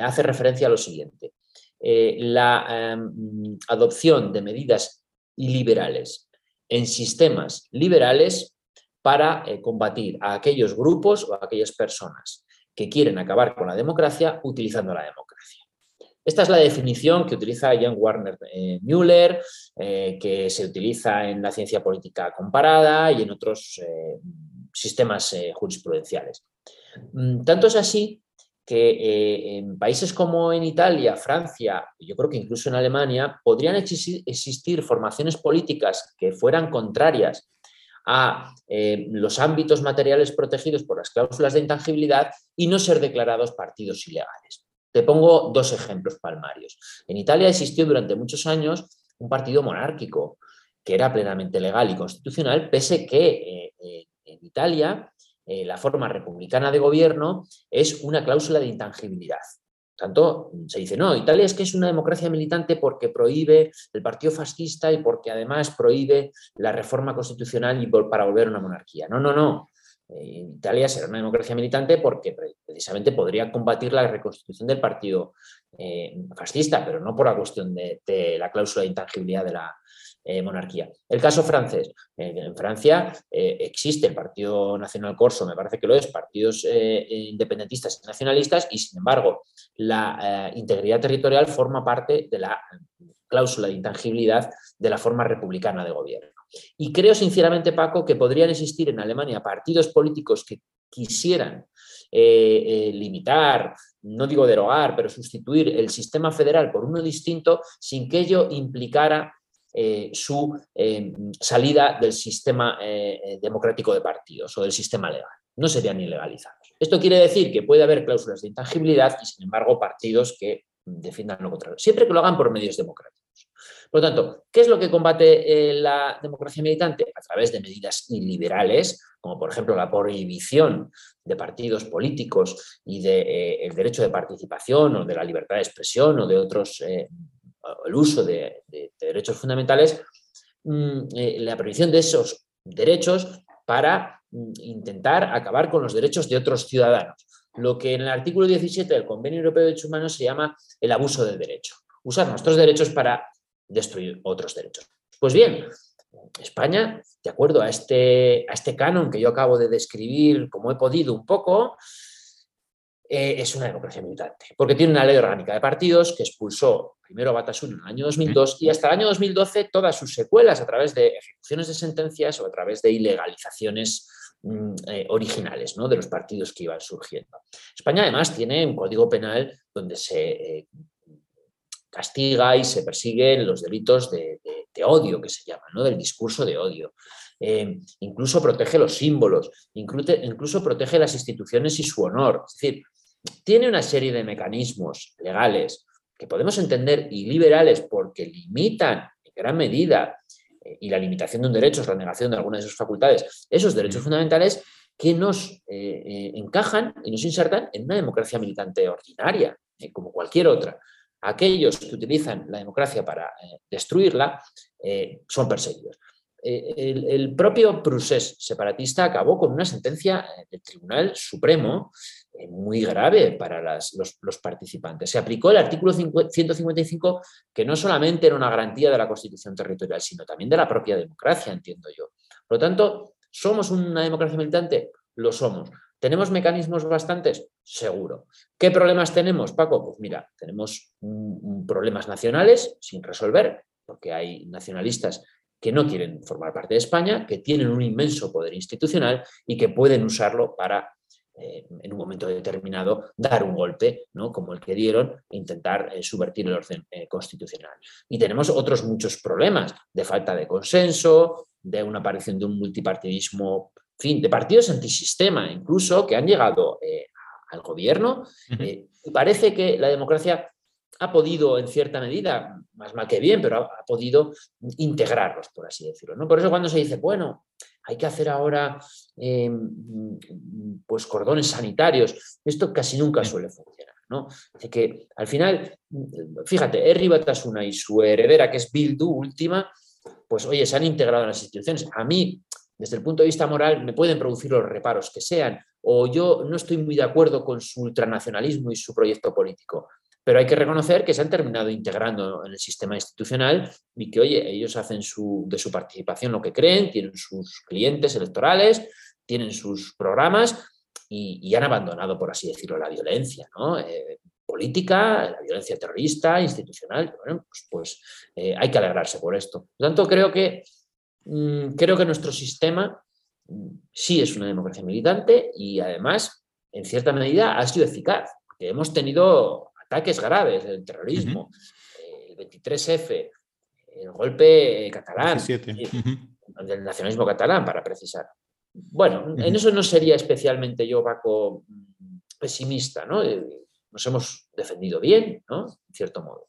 hace referencia a lo siguiente. la em, adopción de medidas iliberales en sistemas liberales para combatir a aquellos grupos o a aquellas personas que quieren acabar con la democracia utilizando la democracia. Esta es la definición que utiliza Jan Warner eh, Müller, eh, que se utiliza en la ciencia política comparada y en otros eh, sistemas jurisprudenciales. Mm, tanto es así que en países como en Italia, Francia, yo creo que incluso en Alemania, podrían existir formaciones políticas que fueran contrarias a los ámbitos materiales protegidos por las cláusulas de intangibilidad y no ser declarados partidos ilegales. Te pongo dos ejemplos palmarios. En Italia existió durante muchos años un partido monárquico que era plenamente legal y constitucional, pese que eh, eh, en Italia eh, la forma republicana de gobierno es una cláusula de intangibilidad. Tanto se dice, no, Italia es que es una democracia militante porque prohíbe el partido fascista y porque además prohíbe la reforma constitucional y para volver a una monarquía. No, no, no. Italia será una democracia militante porque precisamente podría combatir la reconstitución del partido eh, fascista, pero no por la cuestión de, la cláusula de intangibilidad de la eh, monarquía. El caso francés. en Francia eh, existe el Partido Nacional Corso, me parece que lo es, partidos independentistas y nacionalistas, y sin embargo la integridad territorial forma parte de la cláusula de intangibilidad de la forma republicana de gobierno. Y creo sinceramente, Paco, que podrían existir en Alemania partidos políticos que quisieran eh, eh, limitar, no digo derogar, pero sustituir el sistema federal por uno distinto sin que ello implicara eh, su salida del sistema democrático de partidos o del sistema legal. No serían ilegalizados. Esto quiere decir que puede haber cláusulas de intangibilidad y, sin embargo, partidos que defiendan lo contrario, siempre que lo hagan por medios democráticos. Por lo tanto, ¿qué es lo que combate eh, la democracia militante? A través de medidas iliberales, como por ejemplo la prohibición de partidos políticos y del de, eh, derecho de participación o de la libertad de expresión o de otros, eh, el uso de, derechos fundamentales, mm, la prohibición de esos derechos para mm, intentar acabar con los derechos de otros ciudadanos. Lo que en el artículo 17 del Convenio Europeo de Derechos Humanos se llama el abuso del derecho. Usar nuestros derechos para destruir otros derechos. Pues bien, España, de acuerdo a este, a este canon que yo acabo de describir como he podido un poco, eh, es una democracia militante, porque tiene una ley orgánica de partidos que expulsó primero a Batasuna en el año 2002 y hasta el año 2012 todas sus secuelas a través de ejecuciones de sentencias o a través de ilegalizaciones mm, eh, originales ¿no? de los partidos que iban surgiendo. España además tiene un código penal donde se eh, castiga y se persiguen los delitos de, odio, que se llaman, ¿no? del discurso de odio. Eh, incluso protege los símbolos, incluso protege las instituciones y su honor. Es decir, tiene una serie de mecanismos legales que podemos entender y liberales porque limitan en gran medida, eh, y la limitación de un derecho es la negación de algunas de sus facultades, esos derechos mm. fundamentales que nos eh, encajan y nos insertan en una democracia militante ordinaria, como cualquier otra aquellos que utilizan la democracia para eh, destruirla eh, son perseguidos. Eh, el, propio procés separatista acabó con una sentencia del Tribunal Supremo muy grave para los, los, participantes. Se aplicó el artículo 155, que no solamente era una garantía de la constitución territorial, sino también de la propia democracia, entiendo yo. Por lo tanto, ¿somos una democracia militante? Lo somos. ¿Tenemos mecanismos bastantes? Seguro. ¿Qué problemas tenemos, Paco? Pues mira, tenemos problemas nacionales sin resolver, porque hay nacionalistas que no quieren formar parte de España, que tienen un inmenso poder institucional y que pueden usarlo para eh, en un momento determinado dar un golpe, ¿no? como el que dieron, e intentar eh, subvertir el orden eh, constitucional. Y tenemos otros muchos problemas de falta de consenso, de una aparición de un multipartidismo, fin, de partidos antisistema incluso, que han llegado al gobierno. y parece que la democracia ha podido, en cierta medida, más mal que bien, pero ha, podido integrarlos, por así decirlo. ¿no? Por eso cuando se dice, bueno, hay que hacer ahora em, pues cordones sanitarios. Esto casi nunca suele funcionar. ¿no? que al final, fíjate, Herri Batasuna y su heredera, que es Bildu, última, pues oye, se han integrado en las instituciones. A mí, desde el punto de vista moral, me pueden producir los reparos que sean, o yo no estoy muy de acuerdo con su ultranacionalismo y su proyecto político. Pero hay que reconocer que se han terminado integrando en el sistema institucional y que, oye, ellos hacen de su participación lo que creen, tienen sus clientes electorales, tienen sus programas y, han abandonado, por así decirlo, la violencia eh, política, la violencia terrorista, institucional. Bueno, pues, pues eh, hay que alegrarse por esto. Por lo tanto, creo que, creo que nuestro sistema mm, sí es una democracia militante y además, en cierta medida, ha sido eficaz. Porque hemos tenido ataques graves del terrorismo, el 23F, el golpe catalán, del nacionalismo catalán, para precisar. Bueno, en eso no sería especialmente yo, Paco, pesimista, ¿no? Eh, nos hemos defendido bien, ¿no? En cierto modo.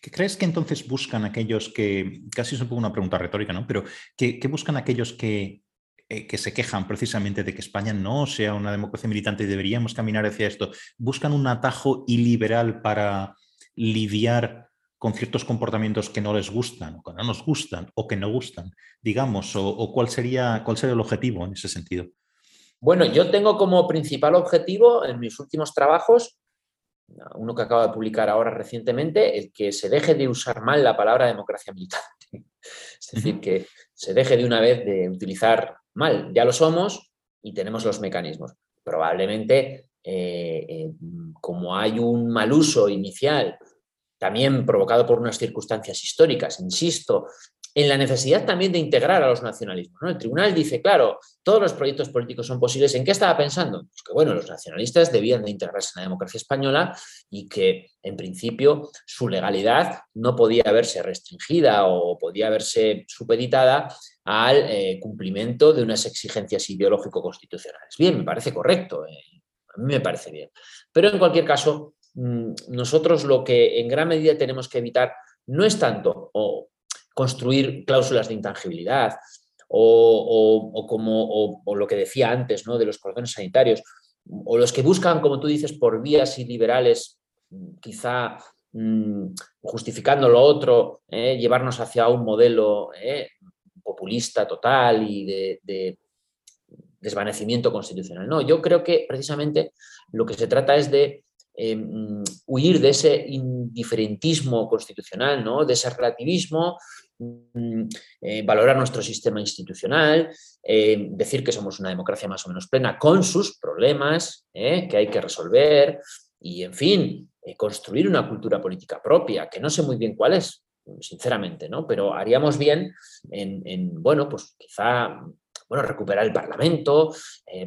¿Qué crees que entonces buscan aquellos que, casi es un poco una pregunta retórica, ¿no? Pero ¿qué, buscan aquellos que, eh, que se quejan precisamente de que España no sea una democracia militante y deberíamos caminar hacia esto? ¿Buscan un atajo iliberal para lidiar con ciertos comportamientos que no les gustan, o que no nos gustan, o que no gustan, digamos, o, cuál, sería, cuál sería el objetivo en ese sentido? Bueno, yo tengo como principal objetivo en mis últimos trabajos, uno que acabo de publicar ahora recientemente, el que se deje de usar mal la palabra democracia militante. Es decir, que se deje de una vez de utilizar mal. Ya lo somos y tenemos los mecanismos. Probablemente, eh, eh, como hay un mal uso inicial también provocado por unas circunstancias históricas, insisto, en la necesidad también de integrar a los nacionalismos. El tribunal dice, claro, todos los proyectos políticos son posibles. ¿En qué estaba pensando? Pues que bueno, los nacionalistas debían de integrarse en la democracia española y que en principio su legalidad no podía verse restringida o podía verse supeditada al eh, cumplimiento de unas exigencias ideológico-constitucionales. Bien, me parece correcto, eh, a mí me parece bien. Pero en cualquier caso, Mm, nosotros lo que en gran medida tenemos que evitar no es tanto construir cláusulas de intangibilidad o, como lo que decía antes ¿no? de los cordones sanitarios o los que buscan, como tú dices, por vías iliberales, quizá mm, justificando lo otro, ¿eh? llevarnos hacia un modelo ¿eh? populista total y de, desvanecimiento constitucional. No, yo creo que precisamente lo que se trata es de Em, huir de ese indiferentismo constitucional, ¿no? de ese relativismo, mm, eh, valorar nuestro sistema institucional, eh, decir que somos una democracia más o menos plena con sus problemas eh, que hay que resolver y, en fin, construir una cultura política propia, que no sé muy bien cuál es, sinceramente, ¿no? pero haríamos bien en, en bueno, pues quizá bueno, recuperar el Parlamento,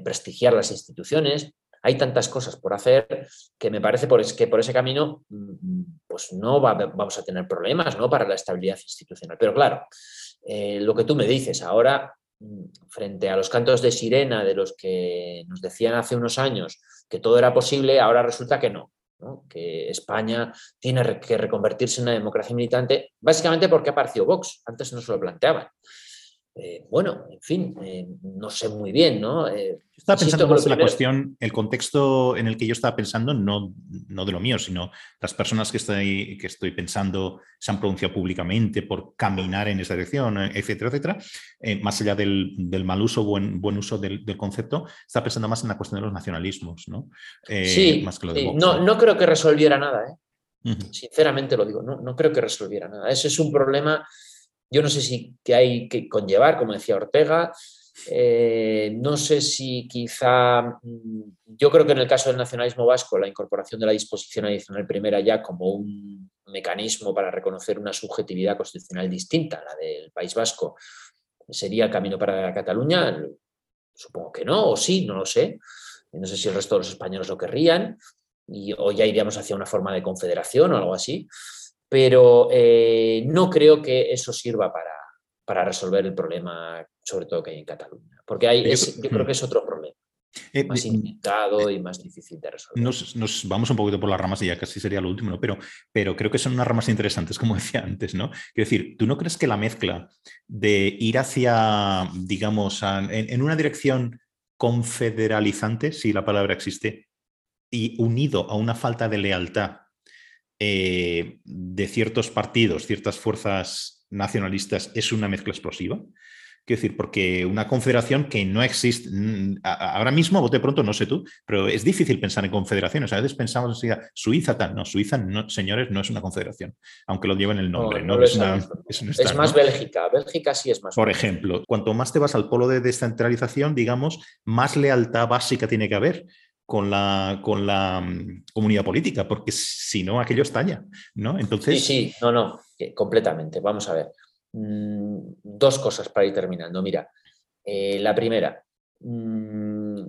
prestigiar las instituciones, hay tantas cosas por hacer que me parece que por ese camino mm, pues no vamos a tener problemas ¿no? para la estabilidad institucional. Pero claro, eh, lo que tú me dices ahora, mm, frente a los cantos de sirena de los que nos decían hace unos años que todo era posible, ahora resulta que no. que España tiene que reconvertirse en una democracia militante, básicamente porque ha aparecido Vox, antes no se lo planteaban. Eh, bueno, en fin, eh, no sé muy bien, ¿no? Eh, estaba pensando más en la cuestión, el contexto en el que yo estaba pensando, no, no de lo mío, sino las personas que estoy, que estoy pensando se han pronunciado públicamente por caminar en esa dirección, etcétera, etcétera, más allá del, mal uso, buen, buen uso del, concepto, estaba pensando más en la cuestión de los nacionalismos, ¿no? sí, más que lo de no, no creo que resolviera nada, Sinceramente lo digo, no, no creo que resolviera nada. Ese es un problema yo no sé si que hay que conllevar, como decía Ortega, Eh, no sé si quizá, mm, yo creo que en el caso del nacionalismo vasco, la incorporación de la disposición adicional primera ya como un mecanismo para reconocer una subjetividad constitucional distinta a la del País Vasco, sería el camino para Cataluña. Supongo que no, o sí, no lo sé. No sé si el resto de los españoles lo querrían, y, o ya iríamos hacia una forma de confederación o algo así, pero eh, no creo que eso sirva para, para resolver el problema, sobre todo que hay en Cataluña, porque hay, yo, creo mm. que es otro problema. Eh, más inventado y más difícil de resolver. Nos, vamos un poquito por las ramas y ya casi sería lo último, ¿no? pero, pero creo que son unas ramas interesantes, como decía antes, ¿no? Quiero decir, ¿tú no crees que la mezcla de ir hacia, digamos, en, una dirección confederalizante, si la palabra existe, y unido a una falta de lealtad eh, de ciertos partidos, ciertas fuerzas nacionalistas, es una mezcla explosiva? Quiero decir, porque una confederación que no existe, ahora mismo, bote pronto, no sé tú, pero es difícil pensar en confederaciones. A veces pensamos en Suiza tal. No, Suiza, no, señores, no es una confederación, aunque lo lleven el nombre. No, es, más Bélgica. Bélgica sí es más. Por ejemplo, cuanto más te vas al polo de descentralización, digamos, más lealtad básica tiene que haber con la, con la mm, comunidad política, porque si no, aquello estalla, ¿no? Entonces... Sí, sí, no, no, completamente. Vamos a ver. Mm, dos cosas para ir terminando. Mira, eh, la primera, mm,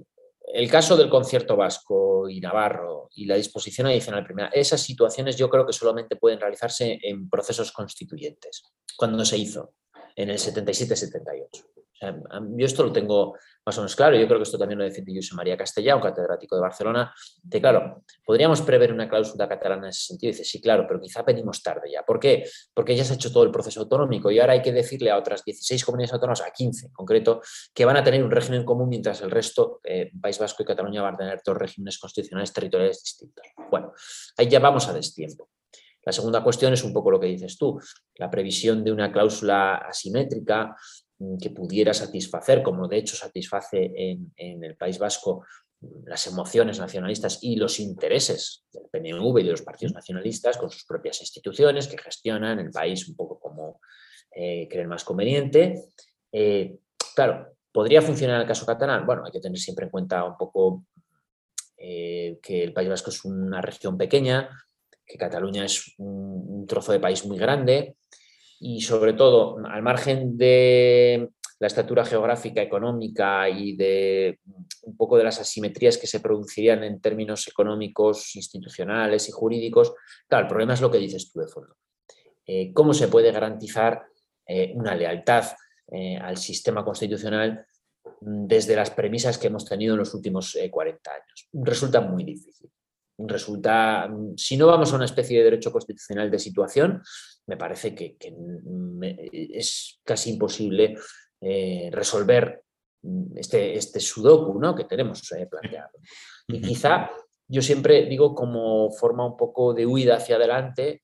el caso del concierto vasco y navarro y la disposición adicional primera, esas situaciones yo creo que solamente pueden realizarse en procesos constituyentes, cuando se hizo en el 77-78 yo esto lo tengo más o menos claro, yo creo que esto también lo defendió José María Castellá, un catedrático de Barcelona, de claro, podríamos prever una cláusula catalana en ese sentido, dice, sí, claro, pero quizá venimos tarde ya. ¿Por qué? Porque ya se ha hecho todo el proceso autonómico y ahora hay que decirle a otras 16 comunidades autónomas, a 15 en concreto, que van a tener un régimen común mientras el resto, eh, País Vasco y Cataluña, van a tener dos regímenes constitucionales territoriales distintos. Bueno, ahí ya vamos a destiempo. La segunda cuestión es un poco lo que dices tú, la previsión de una cláusula asimétrica que pudiera satisfacer, como de hecho satisface en, el País Vasco mm, las emociones nacionalistas y los intereses del PNV y de los partidos nacionalistas con sus propias instituciones que gestionan el país un poco como eh, creen más conveniente. Eh, claro, ¿podría funcionar el caso catalán? Bueno, hay que tener siempre en cuenta un poco eh, que el País Vasco es una región pequeña, que Cataluña es un trozo de país muy grande, y sobre todo, al margen de la estatura geográfica, económica y de un poco de las asimetrías que se producirían en términos económicos, institucionales y jurídicos, claro, el problema es lo que dices tú de fondo. Eh, ¿Cómo se puede garantizar eh, una lealtad eh, al sistema constitucional desde las premisas que hemos tenido en los últimos 40 años? Resulta muy difícil. Resulta, si no vamos a una especie de derecho constitucional de situación, me parece que, es casi imposible eh, resolver este, este sudoku ¿no? que tenemos eh, planteado. Y quizá yo siempre digo como forma un poco de huida hacia adelante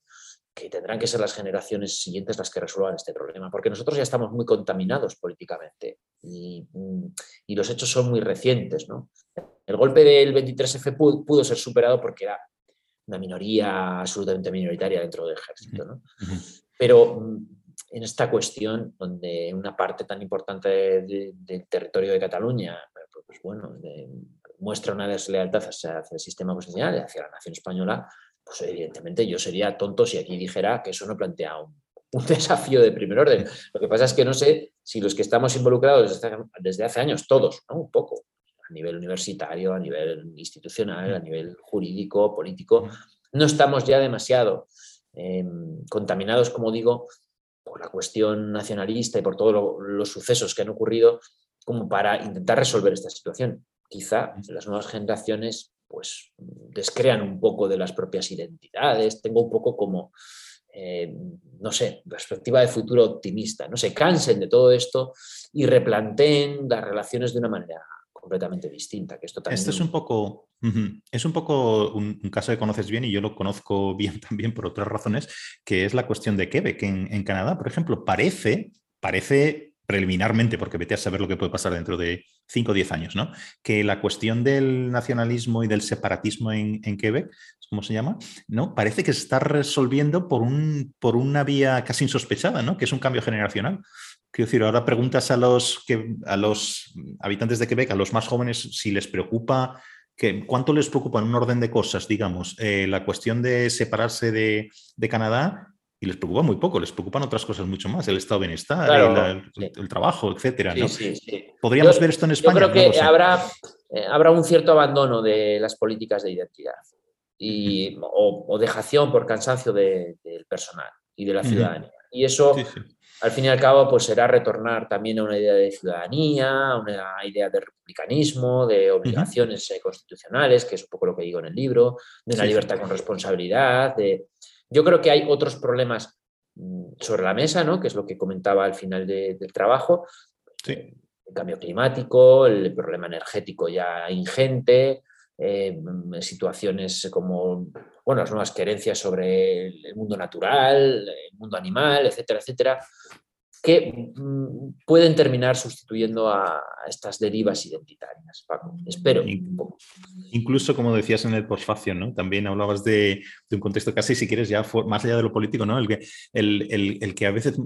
que tendrán que ser las generaciones siguientes las que resuelvan este problema, porque nosotros ya estamos muy contaminados políticamente y, y los hechos son muy recientes. ¿no? El golpe del 23F pudo, ser superado porque era una minoría absolutamente minoritaria dentro del ejército. ¿no? Pero mm, en esta cuestión, donde una parte tan importante del territorio de Cataluña, pues bueno, muestra una deslealtad hacia, el sistema constitucional y hacia la nación española, pues evidentemente yo sería tonto si aquí dijera que eso no plantea un, desafío de primer orden. Lo que pasa es que no sé si los que estamos involucrados desde, hace años, todos, ¿no? un poco, a nivel universitario, a nivel institucional, a nivel jurídico, político, no estamos ya demasiado em, contaminados, como digo, por la cuestión nacionalista y por todos los sucesos que han ocurrido, como para intentar resolver esta situación. Quizá las nuevas generaciones pues descrean un poco de las propias identidades, tengo un poco como, eh, no sé, perspectiva de futuro optimista, no se cansen de todo esto y replanteen las relaciones de una manera completamente distinta. Que esto, esto es un poco, es un poco un, caso que conoces bien y yo lo conozco bien también por otras razones, que es la cuestión de Quebec en, en Canadá, por ejemplo, parece, parece preliminarmente, porque vete a saber lo que puede pasar dentro de 5 o 10 años, ¿no? Que la cuestión del nacionalismo y del separatismo en, en Quebec, ¿cómo se llama? ¿No? Parece que se está resolviendo por, un, por una vía casi insospechada, ¿no? Que es un cambio generacional Quiero decir, ahora preguntas a los, que, a los habitantes de Quebec, a los más jóvenes, si les preocupa, que, ¿cuánto les preocupa en un orden de cosas, digamos, eh, la cuestión de separarse de, Canadá? Y les preocupa muy poco, les preocupan otras cosas mucho más, el estado de bienestar, el, trabajo, etcétera. Podríamos ver esto en España. Yo creo que habrá, eh, habrá un cierto abandono de las políticas de identidad y, o, dejación por cansancio del personal y de la ciudadanía. Y eso al fin y al cabo, pues será retornar también a una idea de ciudadanía, a una idea de republicanismo, de obligaciones eh, constitucionales, que es un poco lo que digo en el libro, de una libertad con responsabilidad. De... Yo creo que hay otros problemas mm, sobre la mesa, ¿no? que es lo que comentaba al final del trabajo. El cambio climático, el problema energético ya ingente, eh, situaciones como bueno, las nuevas querencias sobre el mundo natural, el mundo animal, etcétera, etcétera, que mm, pueden terminar sustituyendo a, estas derivas identitarias, Paco. Espero. Incluso, como decías en el postfacio, ¿no? También hablabas de, un contexto casi, si quieres, ya más allá de lo político, ¿no? El que, el, que a veces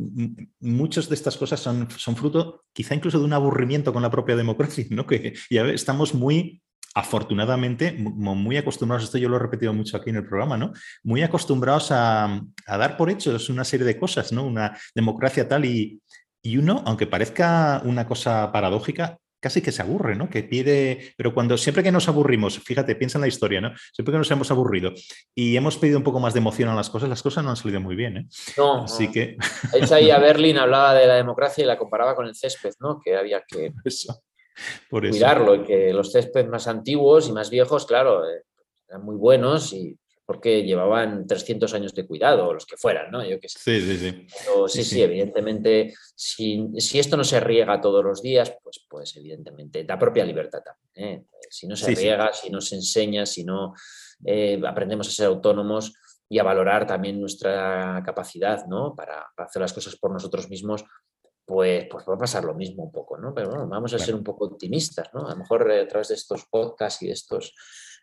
muchas de estas cosas son, son fruto quizá incluso de un aburrimiento con la propia democracia, ¿no? Que ya estamos muy afortunadamente, muy acostumbrados, esto yo lo he repetido mucho aquí en el programa, ¿no? Muy acostumbrados a, dar por hechos una serie de cosas, ¿no? Una democracia tal y, uno, aunque parezca una cosa paradójica, casi que se aburre, ¿no? Que pide, pero cuando siempre que nos aburrimos, fíjate, piensa en la historia, ¿no? Siempre que nos hemos aburrido y hemos pedido un poco más de emoción a las cosas, las cosas no han salido muy bien, ¿eh? No, así que ahí a Berlín hablaba de la democracia y la comparaba con el césped, ¿no? Que había que Eso cuidarlo y que los céspedes más antiguos y más viejos, claro, eh, eran muy buenos y porque llevaban 300 años de cuidado, o los que fueran, ¿no? Yo qué sé. Sí, sí, sí. sí, sí, evidentemente, si, esto no se riega todos los días, pues, pues evidentemente, da propia libertad también. ¿eh? Si no se riega, si no se enseña, si no eh, aprendemos a ser autónomos y a valorar también nuestra capacidad, ¿no? Para, para hacer las cosas por nosotros mismos, pues, pues va a pasar lo mismo un poco, ¿no? Pero bueno, vamos a ser un poco optimistas, ¿no? A lo mejor eh, a través de estos podcasts y de estos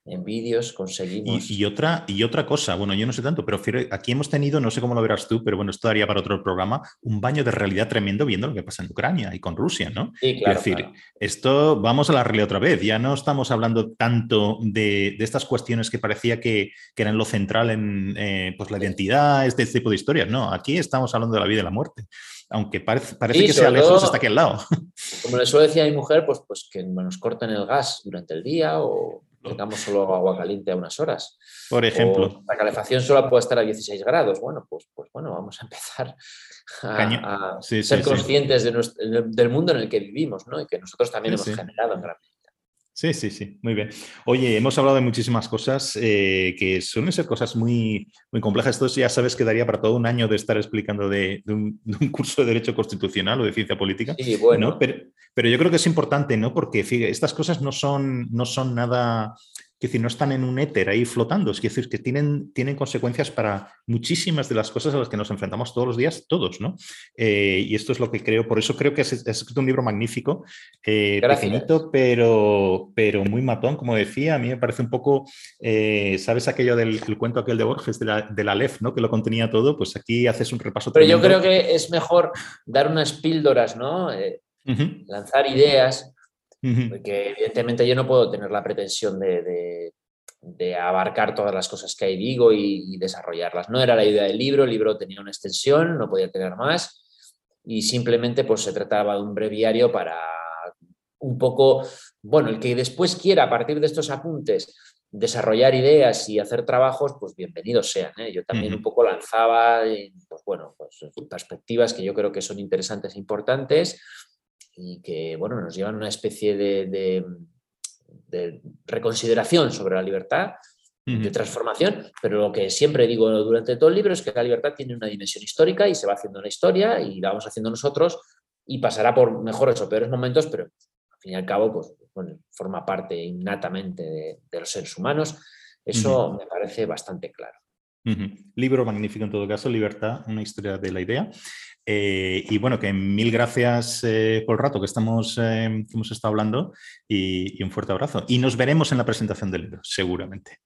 en vídeos conseguimos. Y, otra, y otra cosa, bueno, yo no sé tanto, pero aquí hemos tenido, no sé cómo lo verás tú, pero bueno, esto daría para otro programa, un baño de realidad tremendo viendo lo que pasa en Ucrania y con Rusia, ¿no? Sí, claro, es decir, esto vamos a la realidad otra vez, ya no estamos hablando tanto de, estas cuestiones que parecía que, eran lo central en eh, pues la identidad, este tipo de historias, no, aquí estamos hablando de la vida y la muerte aunque parece, parece que sea lejos, está aquí al lado. Como le suele decir a mi mujer, pues, pues que nos corten el gas durante el día o tengamos solo agua caliente a unas horas. Por ejemplo. la calefacción solo puede estar a 16 grados. Bueno, pues, pues bueno, vamos a empezar a, ser conscientes del mundo en el que vivimos, ¿no? Y que nosotros también hemos generado en gran. Sí, sí, sí, muy bien. Oye, hemos hablado de muchísimas cosas eh, que suelen ser cosas muy, muy complejas. Esto ya sabes que daría para todo un año de estar explicando de, un, curso de Derecho Constitucional o de Ciencia Política. Sí, bueno. Pero, pero, yo creo que es importante, ¿no? Porque fíjate, estas cosas no son, no son nada es decir, no están en un éter ahí flotando, es decir, que tienen, tienen consecuencias para muchísimas de las cosas a las que nos enfrentamos todos los días, todos, ¿no? Eh, y esto es lo que creo, por eso creo que has, escrito un libro magnífico, eh, pequeñito, pero, pero muy matón, como decía, a mí me parece un poco, eh, ¿sabes aquello del cuento aquel de Borges, de la, de la LEF, ¿no? Que lo contenía todo, pues aquí haces un repaso. Pero yo creo que es mejor dar unas píldoras, ¿no? Lanzar ideas porque evidentemente yo no puedo tener la pretensión de, abarcar todas las cosas que ahí digo y, desarrollarlas. No era la idea del libro, el libro tenía una extensión, no podía tener más y simplemente pues se trataba de un breviario para un poco, bueno, el que después quiera a partir de estos apuntes desarrollar ideas y hacer trabajos, pues bienvenidos sean. ¿eh? Yo también un poco lanzaba, pues bueno, pues perspectivas que yo creo que son interesantes e importantes y que bueno, nos llevan a una especie de, reconsideración sobre la libertad, de transformación, pero lo que siempre digo durante todo el libro es que la libertad tiene una dimensión histórica y se va haciendo la historia y la vamos haciendo nosotros y pasará por mejores o peores momentos, pero al fin y al cabo pues, forma parte innatamente de, los seres humanos. Eso me parece bastante claro. Libro magnífico en todo caso, Libertad, una historia de la idea. Eh, y bueno, que mil gracias eh, por el rato que, estamos, eh, hemos estado hablando y un fuerte abrazo. Y nos veremos en la presentación del libro, seguramente.